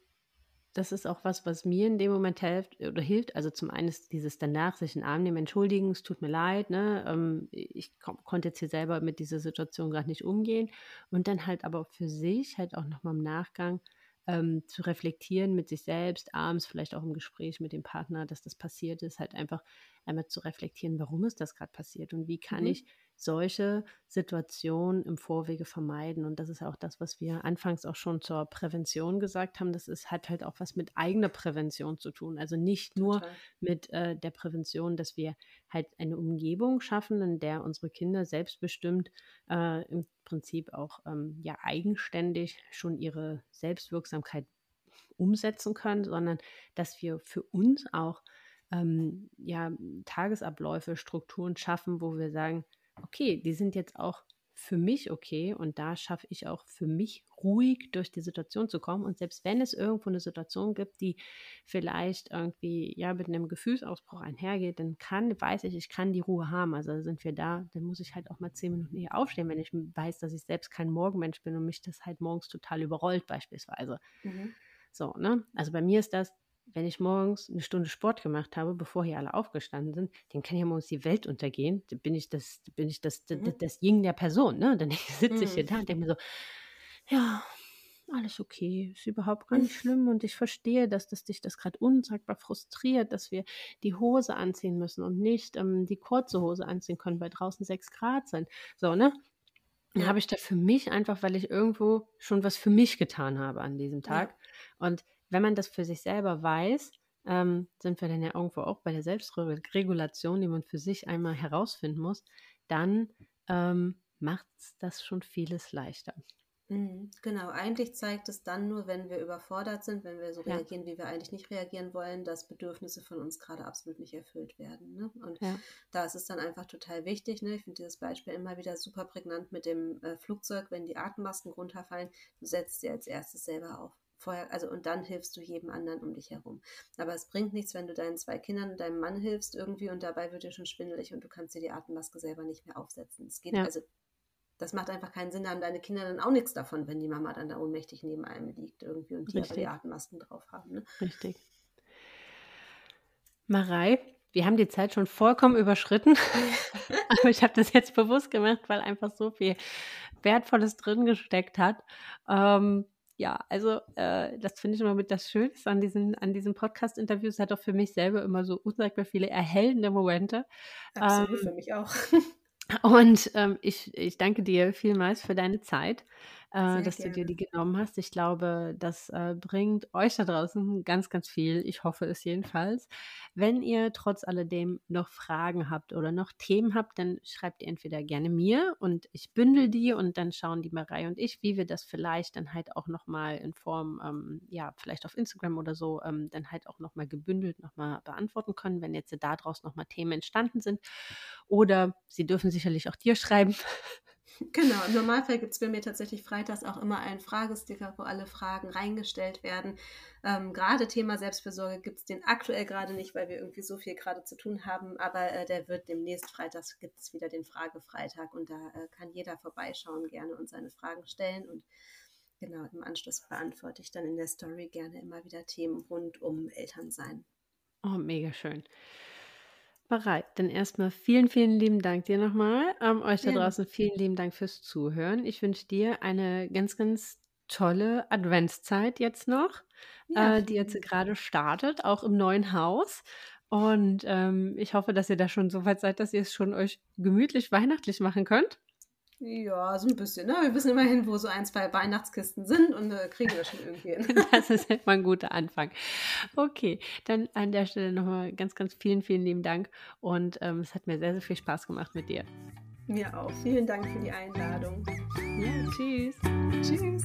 das ist auch was, was mir in dem Moment hilft oder hilft. Also zum einen ist dieses danach sich in den Arm nehmen, entschuldigen, es tut mir leid, ne? Ähm, ich konnte jetzt hier selber mit dieser Situation gerade nicht umgehen. Und dann halt aber für sich halt auch nochmal im Nachgang ähm, zu reflektieren mit sich selbst, abends vielleicht auch im Gespräch mit dem Partner, dass das passiert ist, halt einfach einmal zu reflektieren, warum ist das gerade passiert und wie kann mhm. ich solche Situationen im Vorwege vermeiden. Und das ist auch das, was wir anfangs auch schon zur Prävention gesagt haben. Das ist, hat halt auch was mit eigener Prävention zu tun. Also nicht nur Total. mit äh, der Prävention, dass wir halt eine Umgebung schaffen, in der unsere Kinder selbstbestimmt äh, im Prinzip auch ähm, ja eigenständig schon ihre Selbstwirksamkeit umsetzen können, sondern dass wir für uns auch ähm, ja, Tagesabläufe, Strukturen schaffen, wo wir sagen, okay, die sind jetzt auch für mich okay und da schaffe ich auch für mich ruhig durch die Situation zu kommen. Und selbst wenn es irgendwo eine Situation gibt, die vielleicht irgendwie ja mit einem Gefühlsausbruch einhergeht, dann kann, weiß ich, ich kann die Ruhe haben. Also sind wir da, dann muss ich halt auch mal zehn Minuten eher aufstehen, wenn ich weiß, dass ich selbst kein Morgenmensch bin und mich das halt morgens total überrollt, beispielsweise. Mhm. So, ne? Also bei mir ist das, wenn ich morgens eine Stunde Sport gemacht habe, bevor hier alle aufgestanden sind, dann kann ja morgens die Welt untergehen. Dann bin ich das, bin ich das, mhm. das, das Ying der Person, ne? Dann sitze mhm. ich hier da und denke mir so, ja, alles okay, ist überhaupt gar nicht schlimm und ich verstehe, dass das dich das gerade unsagbar frustriert, dass wir die Hose anziehen müssen und nicht ähm, die kurze Hose anziehen können, weil draußen sechs Grad sind. So, ne? Dann habe ich da für mich einfach, weil ich irgendwo schon was für mich getan habe an diesem Tag. Ja. Und wenn man das für sich selber weiß, ähm, sind wir dann ja irgendwo auch bei der Selbstregulation, die man für sich einmal herausfinden muss, dann ähm, macht das schon vieles leichter. Mhm, genau, eigentlich zeigt es dann nur, wenn wir überfordert sind, wenn wir so ja. reagieren, wie wir eigentlich nicht reagieren wollen, dass Bedürfnisse von uns gerade absolut nicht erfüllt werden. Ne? Und ja. da ist es dann einfach total wichtig. Ne? Ich finde dieses Beispiel immer wieder super prägnant mit dem äh, Flugzeug, wenn die Atemmasken runterfallen, du setzt sie als erstes selber auf. Vorher, also und dann hilfst du jedem anderen um dich herum. Aber es bringt nichts, wenn du deinen zwei Kindern und deinem Mann hilfst irgendwie und dabei wird dir schon schwindelig und du kannst dir die Atemmaske selber nicht mehr aufsetzen. Es geht ja. also das macht einfach keinen Sinn, da haben deine Kinder dann auch nichts davon, wenn die Mama dann da ohnmächtig neben einem liegt irgendwie und die Richtig. aber die Atemmasken drauf haben. Ne? Richtig. Marei, wir haben die Zeit schon vollkommen überschritten, aber ich habe das jetzt bewusst gemacht, weil einfach so viel Wertvolles drin gesteckt hat. Ähm, ja, also äh, das finde ich immer mit das Schönste an diesen, an diesen Podcast-Interviews. Hat auch für mich selber immer so unsagbar viele erhellende Momente. Absolut, ähm, für mich auch. Und ähm, ich, ich danke dir vielmals für deine Zeit äh, dass gerne. du dir die genommen hast. Ich glaube, das äh, bringt euch da draußen ganz, ganz viel. Ich hoffe es jedenfalls. Wenn ihr trotz alledem noch Fragen habt oder noch Themen habt, dann schreibt ihr entweder gerne mir und ich bündel die und dann schauen die Marei und ich, wie wir das vielleicht dann halt auch nochmal in Form, ähm, ja, vielleicht auf Instagram oder so, ähm, dann halt auch nochmal gebündelt nochmal beantworten können, wenn jetzt da draußen nochmal Themen entstanden sind. Oder sie dürfen sicherlich auch dir schreiben. Genau, im Normalfall gibt es bei mir tatsächlich freitags auch immer einen Fragesticker, wo alle Fragen reingestellt werden. Ähm, gerade Thema Selbstversorge gibt es den aktuell gerade nicht, weil wir irgendwie so viel gerade zu tun haben, aber äh, der wird demnächst freitags gibt es wieder den Fragefreitag und da äh, kann jeder vorbeischauen gerne und seine Fragen stellen und genau im Anschluss beantworte ich dann in der Story gerne immer wieder Themen rund um Elternsein. Oh, mega schön bereit. Dann erstmal vielen, vielen lieben Dank dir nochmal. Ähm, euch da draußen vielen lieben Dank fürs Zuhören. Ich wünsche dir eine ganz, ganz tolle Adventszeit jetzt noch, ja, äh, die jetzt gerade startet, auch im neuen Haus. Und ähm, ich hoffe, dass ihr da schon so weit seid, dass ihr es schon euch gemütlich weihnachtlich machen könnt. Ja, so ein bisschen. Ne? Wir wissen immerhin, wo so ein, zwei Weihnachtskisten sind und äh, kriegen wir schon irgendwie hin. das ist immer ein guter Anfang. Okay, dann an der Stelle nochmal ganz, ganz vielen, vielen lieben Dank und ähm, es hat mir sehr, sehr viel Spaß gemacht mit dir. Mir auch. Vielen Dank für die Einladung. Ja, tschüss. Tschüss.